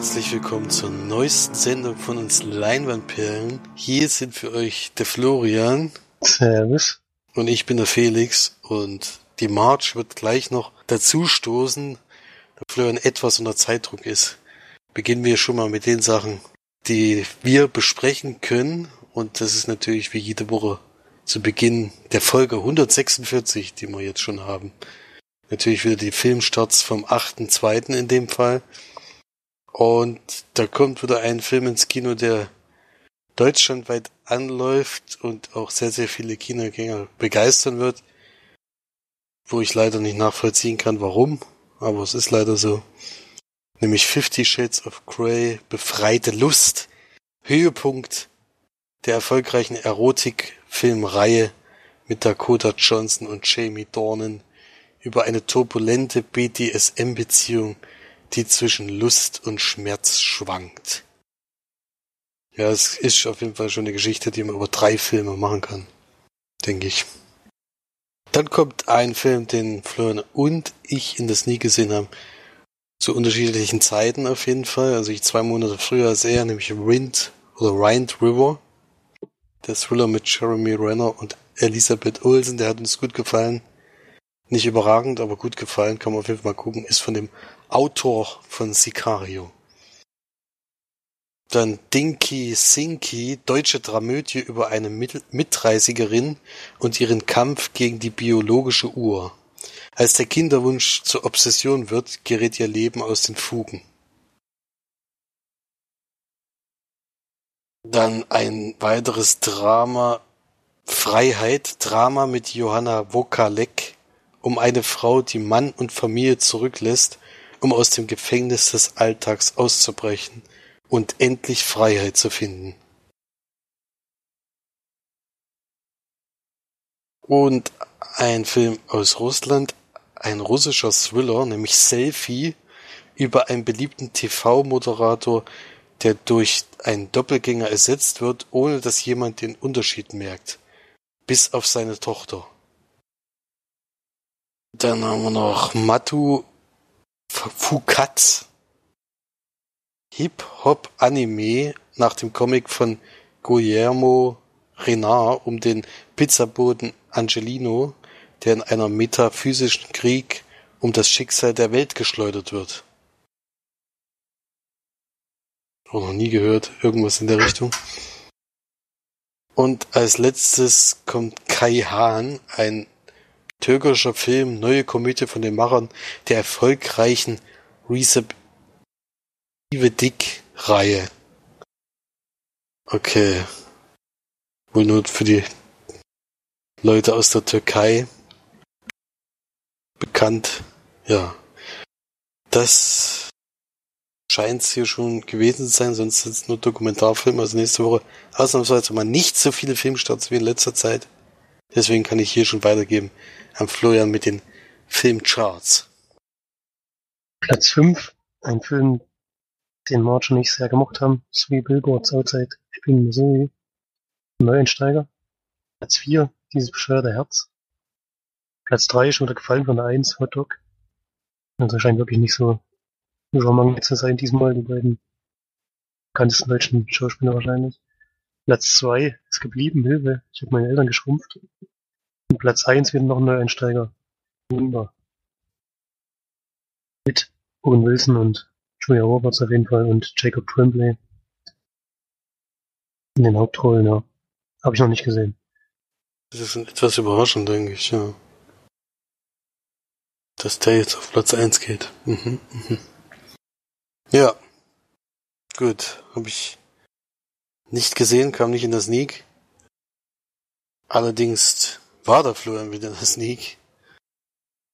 Herzlich willkommen zur neuesten Sendung von uns Leinwandperlen. Hier sind für euch der Florian. Servus. Und ich bin der Felix und die March wird gleich noch dazu stoßen, da Florian etwas unter Zeitdruck ist. Beginnen wir schon mal mit den Sachen, die wir besprechen können. Und das ist natürlich wie jede Woche zu Beginn der Folge 146, die wir jetzt schon haben. Natürlich wieder die Filmstarts vom 8.2. in dem Fall. Und da kommt wieder ein Film ins Kino, der deutschlandweit anläuft und auch sehr, sehr viele Kinogänger begeistern wird. Wo ich leider nicht nachvollziehen kann, warum. Aber es ist leider so. Nämlich Fifty Shades of Grey, befreite Lust. Höhepunkt der erfolgreichen Erotikfilmreihe mit Dakota Johnson und Jamie Dornan über eine turbulente BDSM-Beziehung, die zwischen Lust und Schmerz schwankt. Ja, es ist auf jeden Fall schon eine Geschichte, die man über drei Filme machen kann, denke ich. Dann kommt ein Film, den Florian und ich in das nie gesehen haben. Zu unterschiedlichen Zeiten auf jeden Fall. Also ich zwei Monate früher als er, nämlich Rind oder Rind River. Der Thriller mit Jeremy Renner und Elisabeth Olsen, der hat uns gut gefallen. Nicht überragend, aber gut gefallen, kann man auf jeden Fall mal gucken. Ist von dem Autor von Sicario. Dann Dinky Sinky, deutsche Dramödie über eine Mitreißigerin und ihren Kampf gegen die biologische Uhr. Als der Kinderwunsch zur Obsession wird, gerät ihr Leben aus den Fugen. Dann ein weiteres Drama, Freiheit, Drama mit Johanna Wokalek um eine Frau, die Mann und Familie zurücklässt, um aus dem Gefängnis des Alltags auszubrechen und endlich Freiheit zu finden. Und ein Film aus Russland, ein russischer Thriller, nämlich Selfie, über einen beliebten TV-Moderator, der durch einen Doppelgänger ersetzt wird, ohne dass jemand den Unterschied merkt. Bis auf seine Tochter. Dann haben wir noch Matu Fukat. Hip-Hop-Anime nach dem Comic von Guillermo Renard um den Pizzaboten Angelino, der in einer metaphysischen Krieg um das Schicksal der Welt geschleudert wird. Auch noch nie gehört, irgendwas in der Richtung. Und als letztes kommt Kai Hahn, ein türkischer Film, neue Komödie von den Machern der erfolgreichen Recep Dick-Reihe. Okay. Wohl nur für die Leute aus der Türkei bekannt. Ja. Das scheint es hier schon gewesen zu sein, sonst sind es nur Dokumentarfilme. Also nächste Woche ausnahmsweise mal nicht so viele Filmstarts wie in letzter Zeit. Deswegen kann ich hier schon weitergeben an Florian mit den Filmcharts. Platz 5, ein Film, den Marge und ich sehr gemocht haben, Three Billboards Outside Ebbing, Missouri. Neueinsteiger. Platz 4, dieses bescheuerte Herz. Platz 3 schon wieder gefallen von der 1, Hot Dog. Also scheint wirklich nicht so übermangelt zu sein diesmal, die beiden bekanntesten deutschen Schauspieler wahrscheinlich. Platz 2 ist geblieben, Hilfe. Ich habe meine Eltern geschrumpft. Und Platz 1 wird noch ein Neueinsteiger. Wunder. Mit Owen Wilson und Julia Roberts auf jeden Fall und Jacob Tremblay. In den Hauptrollen, ja. Habe ich noch nicht gesehen. Das ist etwas überraschend, denke ich, ja. Dass der jetzt auf Platz 1 geht. Mhm, mhm. Ja. Gut, habe ich nicht gesehen, kam nicht in der Sneak. Allerdings war der Florian wieder in der Sneak.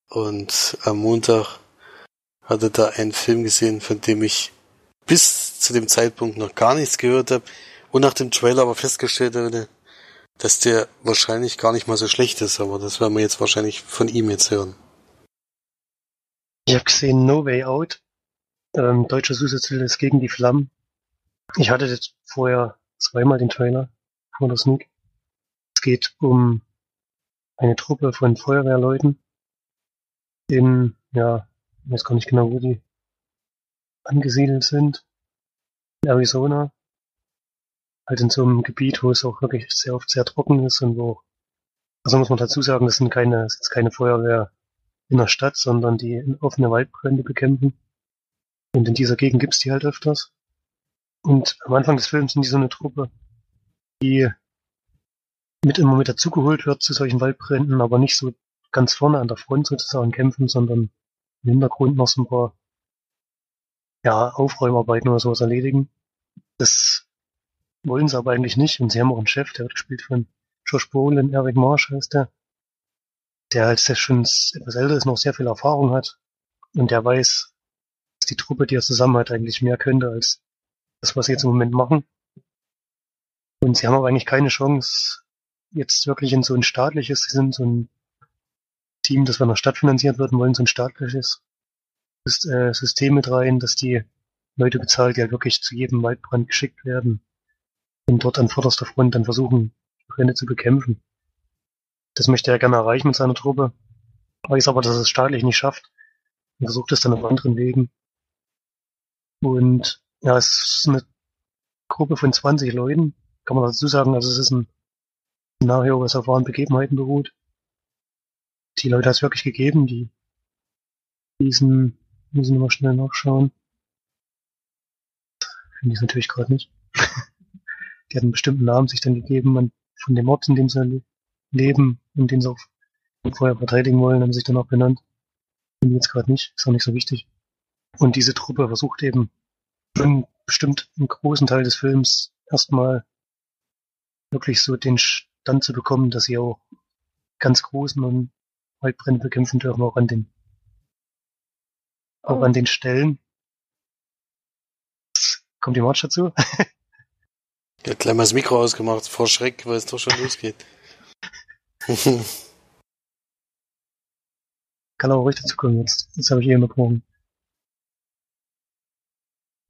Und am Montag hatte da einen Film gesehen, von dem ich bis zu dem Zeitpunkt noch gar nichts gehört habe und nach dem Trailer aber festgestellt habe, dass der wahrscheinlich gar nicht mal so schlecht ist, aber das werden wir jetzt wahrscheinlich von ihm jetzt hören. Ich habe gesehen No Way Out. Ähm, deutscher Zusatztitel ist gegen die Flammen. Ich hatte jetzt vorher zweimal den Trailer von der Sneak. Es geht um eine Truppe von Feuerwehrleuten in, ja, ich weiß gar nicht genau, wo die angesiedelt sind. In Arizona. Halt in so einem Gebiet, wo es auch wirklich sehr oft sehr trocken ist und wo, also muss man dazu sagen, das sind keine, das ist keine Feuerwehr in der Stadt, sondern die offene Waldbrände bekämpfen. Und in dieser Gegend gibt's die halt öfters. Und am Anfang des Films sind die so eine Truppe, die mit immer mit dazugeholt wird zu solchen Waldbränden, aber nicht so ganz vorne an der Front sozusagen kämpfen, sondern im Hintergrund noch so ein paar ja, Aufräumarbeiten oder sowas erledigen. Das wollen sie aber eigentlich nicht. Und sie haben auch einen Chef, der wird gespielt von Josh Brolin, Eric Marsh heißt der, der als der schon etwas älter ist, noch sehr viel Erfahrung hat. Und der weiß, dass die Truppe, die er zusammen hat, eigentlich mehr könnte als das, was sie jetzt im Moment machen. Und sie haben aber eigentlich keine Chance, jetzt wirklich in so ein staatliches, sie sind so ein Team, das von der Stadt finanziert wird und wollen so ein staatliches äh, System mit rein, dass die Leute bezahlt, die halt wirklich zu jedem Waldbrand geschickt werden und dort an vorderster Front dann versuchen, Brände zu bekämpfen. Das möchte er gerne erreichen mit seiner Truppe, weiß aber, dass er es staatlich nicht schafft und versucht es dann auf anderen Wegen. Und ja, es ist eine Gruppe von 20 Leuten, kann man dazu sagen, also es ist ein Szenario, was auf wahren Begebenheiten beruht. Die Leute hat es wirklich gegeben, die diesen, müssen wir mal schnell nachschauen. Finde ich natürlich gerade nicht. die hatten einen bestimmten Namen sich dann gegeben, von dem Ort, in dem sie leben und den sie auch vorher verteidigen wollen, haben sich dann auch benannt. Finde ich jetzt gerade nicht, ist auch nicht so wichtig. Und diese Truppe versucht eben schon bestimmt einen großen Teil des Films erstmal wirklich so den Stand zu bekommen, dass sie auch ganz großen und Waldbrände bekämpfen dürfen, auch an den, auch an oh. den Stellen. Kommt die March dazu? Ja, gleich mal das Mikro ausgemacht, vor Schreck, weil es doch schon losgeht. Kann aber ruhig dazu kommen jetzt. Jetzt habe ich eh unterbrochen.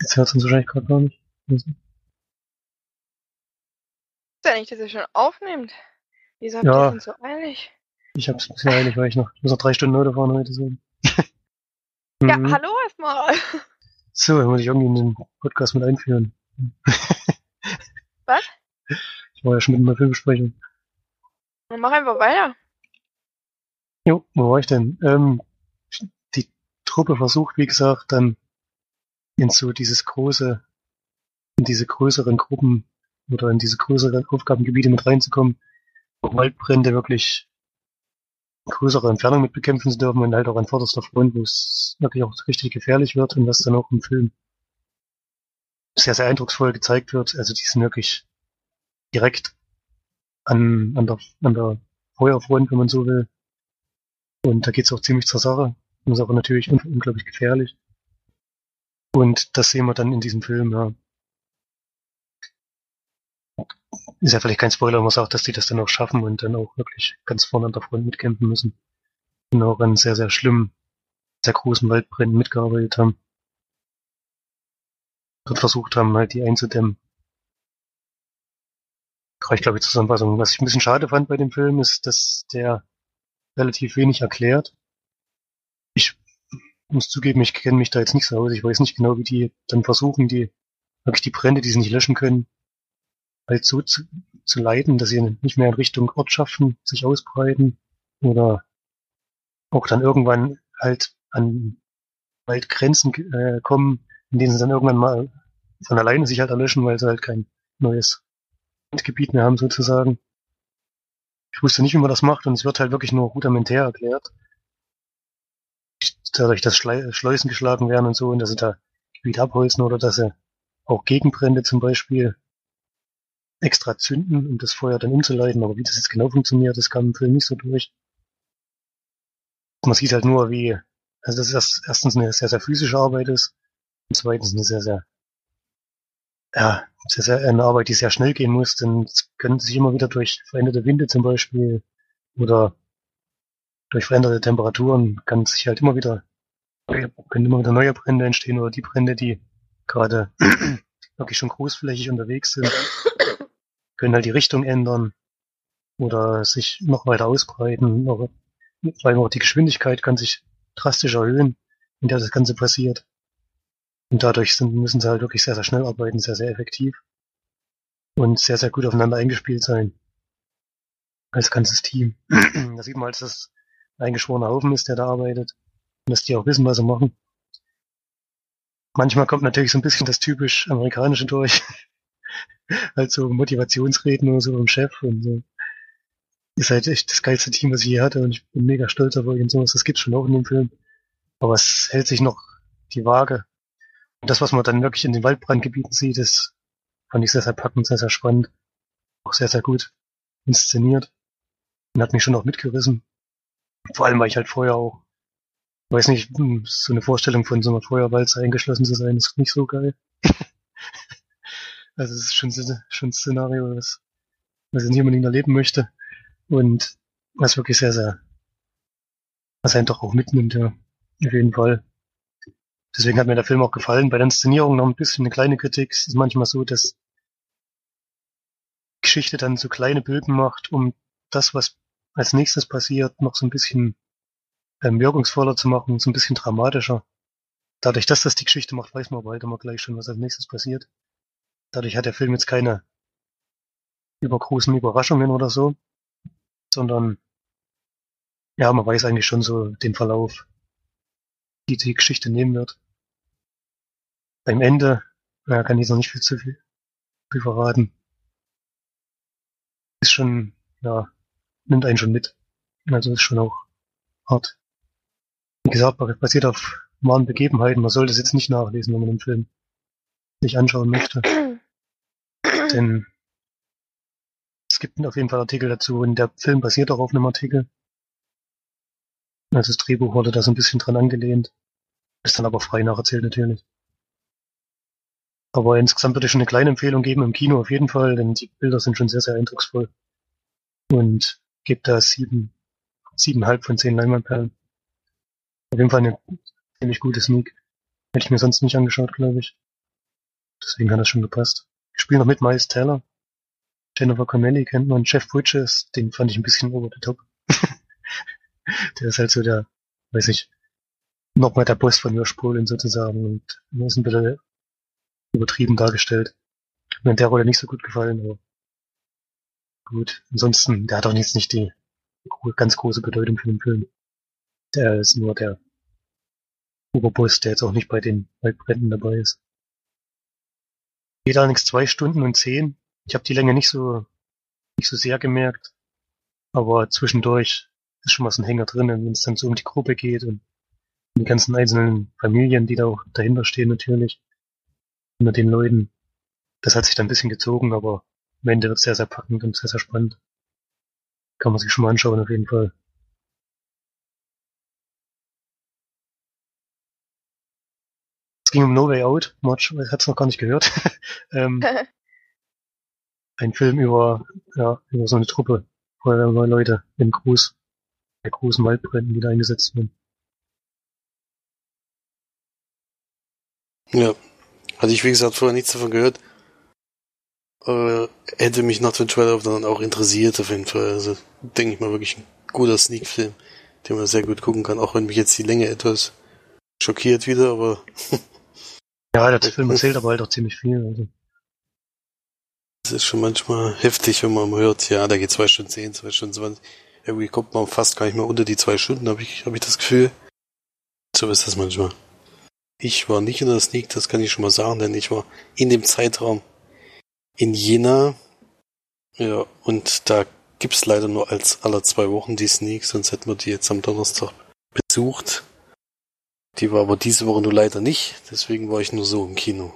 Jetzt hört es uns wahrscheinlich gerade gar nicht. Ist ja nicht, dass ihr schon aufnimmt. Wieso habt ja. ihr denn so eilig? Ich hab's ein bisschen eilig, weil ich noch, ich muss noch drei Stunden Auto fahren heute so. ja, mhm. hallo erstmal. So, dann muss ich irgendwie in den Podcast mit einführen. Was? Ich war ja schon mit einer Filmbesprechung. Dann mach einfach weiter. Jo, wo war ich denn? Ähm, die Truppe versucht, wie gesagt, dann in so dieses große, in diese größeren Gruppen oder in diese größeren Aufgabengebiete mit reinzukommen, Waldbrände wirklich größere Entfernung mit bekämpfen zu dürfen und halt auch an vorderster Front, wo es wirklich auch richtig gefährlich wird und was dann auch im Film sehr, sehr eindrucksvoll gezeigt wird. Also die sind wirklich direkt an, an der, an der Feuerfront, wenn man so will. Und da geht's auch ziemlich zur Sache. Und ist aber natürlich unglaublich gefährlich. Und das sehen wir dann in diesem Film, ja. Ist ja vielleicht kein Spoiler, man sagt, dass die das dann auch schaffen und dann auch wirklich ganz vorne an der Front mitkämpfen müssen. Und auch an sehr, sehr schlimmen, sehr großen Waldbränden mitgearbeitet haben. Und versucht haben, halt die einzudämmen. Reicht, glaube ich, Zusammenfassung. Was ich ein bisschen schade fand bei dem Film, ist, dass der relativ wenig erklärt. Muss zugeben, ich kenne mich da jetzt nicht so aus. Ich weiß nicht genau, wie die dann versuchen, die wirklich die Brände, die sie nicht löschen können, halt so zu, zu leiten, dass sie nicht mehr in Richtung Ortschaften sich ausbreiten oder auch dann irgendwann halt an Waldgrenzen äh, kommen, in denen sie dann irgendwann mal von alleine sich halt erlöschen, weil sie halt kein neues Gebiet mehr haben sozusagen. Ich wusste nicht, wie man das macht und es wird halt wirklich nur rudimentär erklärt. Dadurch, dass Schleusen geschlagen werden und so und dass sie da Gebiet abholzen oder dass sie auch Gegenbrände zum Beispiel extra zünden, um das Feuer dann umzuleiten. Aber wie das jetzt genau funktioniert, das kam im Film nicht so durch. Man sieht halt nur, wie, also dass das erstens eine sehr, sehr physische Arbeit ist und zweitens eine sehr, sehr, ja, sehr, sehr, eine Arbeit, die sehr schnell gehen muss, denn es können sich immer wieder durch veränderte Winde zum Beispiel oder durch veränderte Temperaturen kann sich halt immer wieder, können immer wieder neue Brände entstehen oder die Brände, die gerade wirklich schon großflächig unterwegs sind, können halt die Richtung ändern oder sich noch weiter ausbreiten. Vor allem auch die Geschwindigkeit kann sich drastisch erhöhen, in der das Ganze passiert. Und dadurch sind, müssen sie halt wirklich sehr, sehr schnell arbeiten, sehr, sehr effektiv. Und sehr, sehr gut aufeinander eingespielt sein. Als ganzes Team. da sieht man halt, dass eingeschworener Haufen ist, der da arbeitet. Und dass die auch wissen, was sie machen. Manchmal kommt natürlich so ein bisschen das typisch amerikanische durch. halt so Motivationsreden oder so vom Chef und so. Ist halt echt das geilste Team, was ich je hatte und ich bin mega stolz auf euch und sowas. Das gibt's schon auch in dem Film. Aber es hält sich noch die Waage. Und das, was man dann wirklich in den Waldbrandgebieten sieht, ist, fand ich sehr, sehr packend, sehr, sehr spannend. Auch sehr, sehr gut inszeniert. Und hat mich schon auch mitgerissen. Vor allem, weil ich halt vorher auch, weiß nicht, hm, so eine Vorstellung von so einer Feuerwalze eingeschlossen zu sein, ist nicht so geil. also es ist schon, schon ein Szenario, was, was ich nicht unbedingt erleben möchte. Und was wirklich sehr, sehr, was einen doch auch mitnimmt, ja. Auf jeden Fall. Deswegen hat mir der Film auch gefallen. Bei der Inszenierung noch ein bisschen eine kleine Kritik. Es ist manchmal so, dass Geschichte dann so kleine Bögen macht, um das, was als nächstes passiert, noch so ein bisschen ähm, wirkungsvoller zu machen, so ein bisschen dramatischer. Dadurch, dass das die Geschichte macht, weiß man aber halt immer gleich schon, was als nächstes passiert. Dadurch hat der Film jetzt keine übergroßen Überraschungen oder so, sondern ja, man weiß eigentlich schon so den Verlauf, die die Geschichte nehmen wird. Beim Ende ja, kann ich noch nicht viel zu viel, viel verraten. Ist schon, ja, nimmt einen schon mit. Also ist schon auch hart. Wie gesagt, basiert auf wahren Begebenheiten. Man sollte es jetzt nicht nachlesen, wenn man den Film sich anschauen möchte. Denn es gibt auf jeden Fall Artikel dazu und der Film basiert auch auf einem Artikel. Also das Drehbuch wurde da so ein bisschen dran angelehnt. Ist dann aber frei nacherzählt natürlich. Aber insgesamt würde ich schon eine kleine Empfehlung geben im Kino auf jeden Fall, denn die Bilder sind schon sehr, sehr eindrucksvoll. Und gibt da sieben, siebeneinhalb von zehn Leinwandperlen. Auf jeden Fall eine ziemlich gute Sneak. Hätte ich mir sonst nicht angeschaut, glaube ich. Deswegen hat das schon gepasst. Ich spiele noch mit Miles Taylor. Jennifer Connelly kennt man. Jeff Bridges, den fand ich ein bisschen over the top. der ist halt so der, weiß ich, nochmal der Boss von Josh Brolin sozusagen und ist ein bisschen übertrieben dargestellt. Mir hat der Rolle nicht so gut gefallen, aber gut. Ansonsten, der hat auch jetzt nicht die ganz große Bedeutung für den Film. Der ist nur der Oberboss, der jetzt auch nicht bei den Waldbränden dabei ist. Geht allerdings zwei Stunden und zehn. Ich habe die Länge nicht so nicht so sehr gemerkt, aber zwischendurch ist schon so ein Hänger drin, wenn es dann so um die Gruppe geht und die ganzen einzelnen Familien, die da auch dahinter stehen natürlich, unter den Leuten. Das hat sich dann ein bisschen gezogen, aber am Ende wird es sehr, sehr packend und sehr, sehr spannend. Kann man sich schon mal anschauen auf jeden Fall. Es ging um No Way Out, March hat es noch gar nicht gehört. ähm, ein Film über, ja, über so eine Truppe neue Leute im Gruß, bei großen Waldbränden, die da eingesetzt werden. Ja, hatte ich wie gesagt vorher nichts davon gehört. Äh, hätte mich nach dem Trailer dann auch interessiert auf jeden Fall. Also denke ich mal wirklich ein guter Sneak-Film, den man sehr gut gucken kann, auch wenn mich jetzt die Länge etwas schockiert wieder, aber Ja, der Film erzählt aber halt auch ziemlich viel. Also. Das ist schon manchmal heftig, wenn man hört, ja, da geht zwei Stunden zehn, zwei Stunden zwanzig. Irgendwie kommt man fast gar nicht mehr unter die zwei Stunden, habe ich, hab ich das Gefühl. So ist das manchmal. Ich war nicht in der Sneak, das kann ich schon mal sagen, denn ich war in dem Zeitraum in Jena. Ja, und da gibt's leider nur als aller zwei Wochen die Sneak, sonst hätten wir die jetzt am Donnerstag besucht. Die war aber diese Woche nur leider nicht, deswegen war ich nur so im Kino.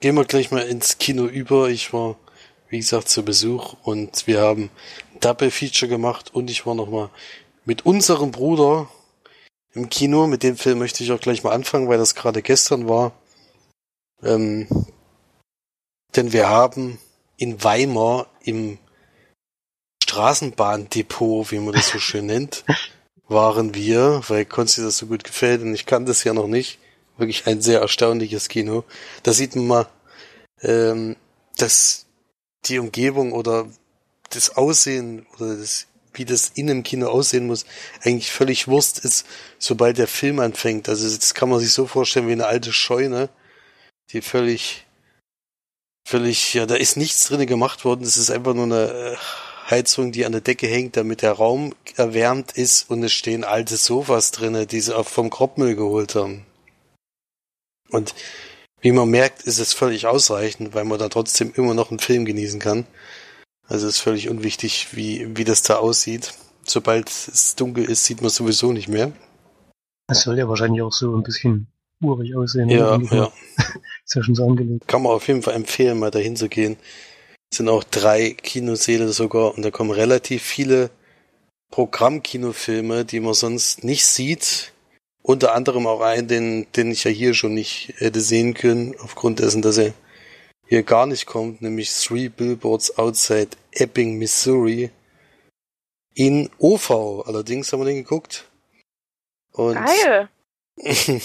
Gehen wir gleich mal ins Kino über. Ich war, wie gesagt, zu Besuch und wir haben Double Feature gemacht und ich war nochmal mit unserem Bruder im Kino. Mit dem Film möchte ich auch gleich mal anfangen, weil das gerade gestern war. Ähm, denn wir haben in Weimar im Straßenbahndepot, wie man das so schön nennt, waren wir, weil Konsti das so gut gefällt und ich kann das ja noch nicht. Wirklich ein sehr erstaunliches Kino. Da sieht man mal, ähm, dass die Umgebung oder das Aussehen oder das wie das in einem Kino aussehen muss, eigentlich völlig Wurst ist, sobald der Film anfängt. Also das kann man sich so vorstellen wie eine alte Scheune, die völlig, völlig, ja, da ist nichts drinne gemacht worden. Es ist einfach nur eine äh, Heizung, die an der Decke hängt, damit der Raum erwärmt ist und es stehen alte Sofas drinne, die sie auch vom Kropmüll geholt haben. Und wie man merkt, ist es völlig ausreichend, weil man da trotzdem immer noch einen Film genießen kann. Also ist völlig unwichtig, wie, wie das da aussieht. Sobald es dunkel ist, sieht man sowieso nicht mehr. Es soll ja wahrscheinlich auch so ein bisschen urig aussehen. Ja, ja. Ist ja schon so angelegt. Kann man auf jeden Fall empfehlen, mal dahin zu gehen. Es sind auch drei Kinosäle sogar und da kommen relativ viele Programmkinofilme, die man sonst nicht sieht. Unter anderem auch einen, den, den ich ja hier schon nicht hätte sehen können, aufgrund dessen, dass er hier gar nicht kommt, nämlich Three Billboards Outside Ebbing, Missouri. In OV, allerdings haben wir den geguckt. Und Geil.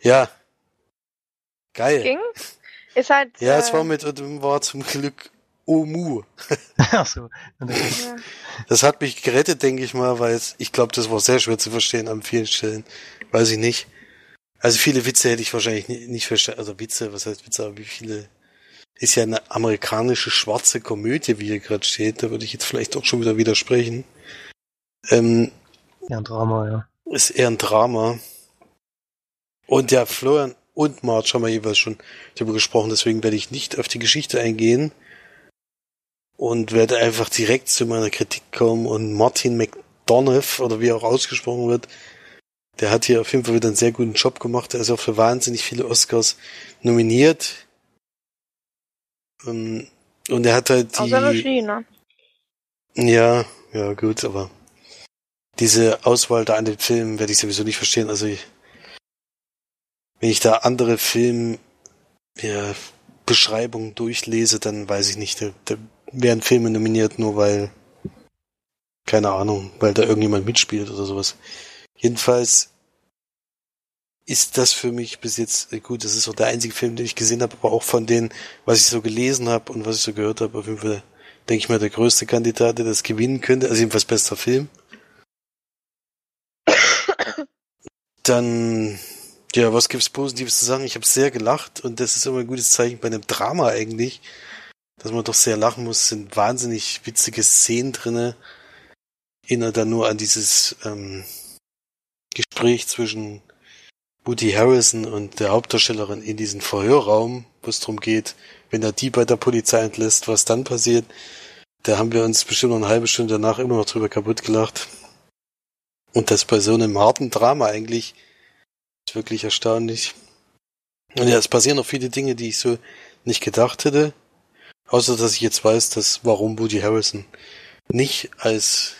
ja. Geil. Ging? Ist halt. Ja, äh, es war mit, war zum Glück Omu. Ach so. Das hat mich gerettet, denke ich mal, weil es, ich glaube, das war sehr schwer zu verstehen an vielen Stellen. Weiß ich nicht. Also viele Witze hätte ich wahrscheinlich nicht, nicht verstanden. Also Witze, was heißt Witze, aber wie viele? Ist ja eine amerikanische schwarze Komödie, wie hier gerade steht. Da würde ich jetzt vielleicht auch schon wieder widersprechen. Ähm, Ja, ein Drama, ja. ist eher ein Drama. Und ja, Florian und Marge haben wir jeweils schon darüber gesprochen, deswegen werde ich nicht auf die Geschichte eingehen und werde einfach direkt zu meiner Kritik kommen und Martin McDonough, oder wie er auch ausgesprochen wird, der hat hier auf jeden Fall wieder einen sehr guten Job gemacht. Er ist auch für wahnsinnig viele Oscars nominiert. Ähm, Und er hat halt die... Außer Regie, ne? Ja, ja, gut, aber diese Auswahl da an den Filmen werde ich sowieso nicht verstehen. Also ich, wenn ich da andere Film ja, Beschreibungen durchlese, dann weiß ich nicht, da, da werden Filme nominiert, nur weil, keine Ahnung, weil da irgendjemand mitspielt oder sowas. Jedenfalls ist das für mich bis jetzt, äh, gut, das ist auch der einzige Film, den ich gesehen habe, aber auch von denen, was ich so gelesen habe und was ich so gehört habe, auf jeden Fall, denke ich mal, der größte Kandidat, der das gewinnen könnte, also jedenfalls bester Film. Dann, ja, was gibt's Positives zu sagen? Ich habe sehr gelacht und das ist immer ein gutes Zeichen bei einem Drama eigentlich, dass man doch sehr lachen muss. Es sind wahnsinnig witzige Szenen drinne. Erinnert dann nur an dieses ähm, Gespräch zwischen Woody Harrison und der Hauptdarstellerin in diesem Verhörraum, wo es darum geht, wenn er die bei der Polizei entlässt, was dann passiert. Da haben wir uns bestimmt noch eine halbe Stunde danach immer noch drüber kaputt gelacht. Und das bei so einem harten Drama eigentlich ist wirklich erstaunlich. Und ja, es passieren noch viele Dinge, die ich so nicht gedacht hätte. Außer, dass ich jetzt weiß, dass warum Woody Harrison nicht als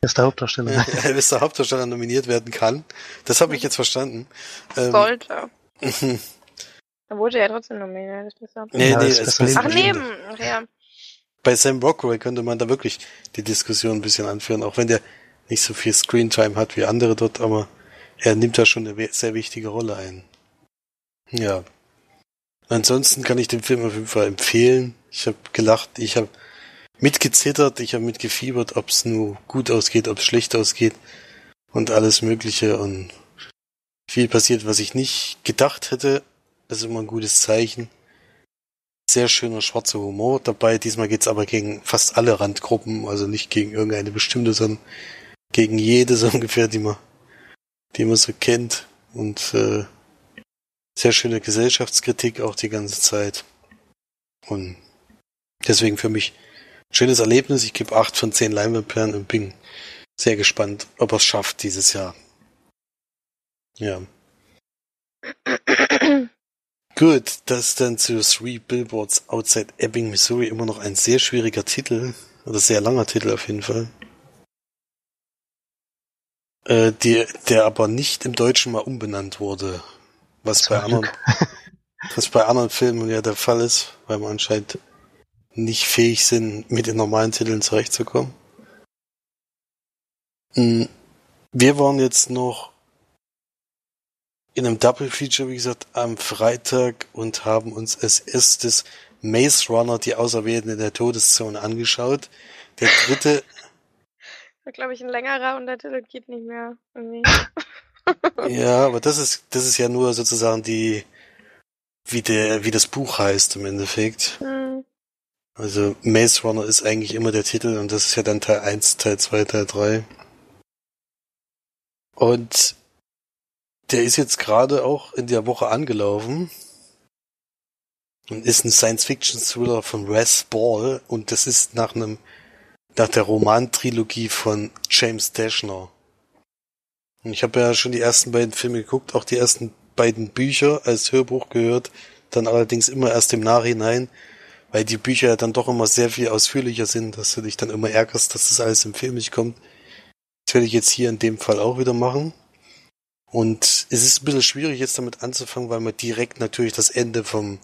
Er ist der Hauptdarsteller. als der Hauptdarsteller nominiert werden kann. Das habe ich jetzt verstanden. Ähm, Sollte. Dann wurde er ja trotzdem nominiert. Das ist nee, Ja, nee, das ist es besser Ach, Ach, neben. Ach ja. bei Sam Rockwell könnte man da wirklich die Diskussion ein bisschen anführen, auch wenn der nicht so viel Screentime hat wie andere dort, aber er nimmt da schon eine sehr wichtige Rolle ein. Ja. Ansonsten kann ich den Film auf jeden Fall empfehlen. Ich habe gelacht, ich habe mitgezittert, ich habe mitgefiebert, ob es nur gut ausgeht, ob es schlecht ausgeht und alles Mögliche und viel passiert, was ich nicht gedacht hätte. Das ist immer ein gutes Zeichen sehr schöner schwarzer Humor dabei. Diesmal geht's aber gegen fast alle Randgruppen, also nicht gegen irgendeine bestimmte, sondern gegen jede so ungefähr, die man, die man so kennt. Und äh, sehr schöne Gesellschaftskritik auch die ganze Zeit. Und deswegen für mich ein schönes Erlebnis. Ich gebe acht von zehn Leinwandperlen und bin sehr gespannt, ob er es schafft dieses Jahr. Ja. Gut, das dann zu Three Billboards Outside Ebbing, Missouri, immer noch ein sehr schwieriger Titel, oder sehr langer Titel auf jeden Fall. Äh, die, der aber nicht im Deutschen mal umbenannt wurde, was bei anderen, was bei anderen Filmen ja der Fall ist, weil man anscheinend nicht fähig sind, mit den normalen Titeln zurechtzukommen. Mm, Wir waren jetzt noch in einem Double Feature, wie gesagt, am Freitag und haben uns als erstes Maze Runner, die Auserwählten in der Todeszone, angeschaut. Der dritte, Ist, glaube ich, ein längerer und der Titel geht nicht mehr. Irgendwie. ja, aber das ist, das ist ja nur sozusagen die, wie der, wie das Buch heißt im Endeffekt. Hm. Also Maze Runner ist eigentlich immer der Titel und das ist ja dann Teil 1, Teil 2, Teil 3. Und der ist jetzt gerade auch in der Woche angelaufen und ist ein Science-Fiction-Thriller von Res Ball und das ist nach einem nach der Romantrilogie von James Dashner. Und ich habe ja schon die ersten beiden Filme geguckt, auch die ersten beiden Bücher als Hörbuch gehört, dann allerdings immer erst im Nachhinein, weil die Bücher ja dann doch immer sehr viel ausführlicher sind, dass du dich dann immer ärgerst, dass das alles im Film nicht kommt. Das werde ich jetzt hier in dem Fall auch wieder machen. Und es ist ein bisschen schwierig jetzt damit anzufangen, weil man direkt natürlich das Ende vom,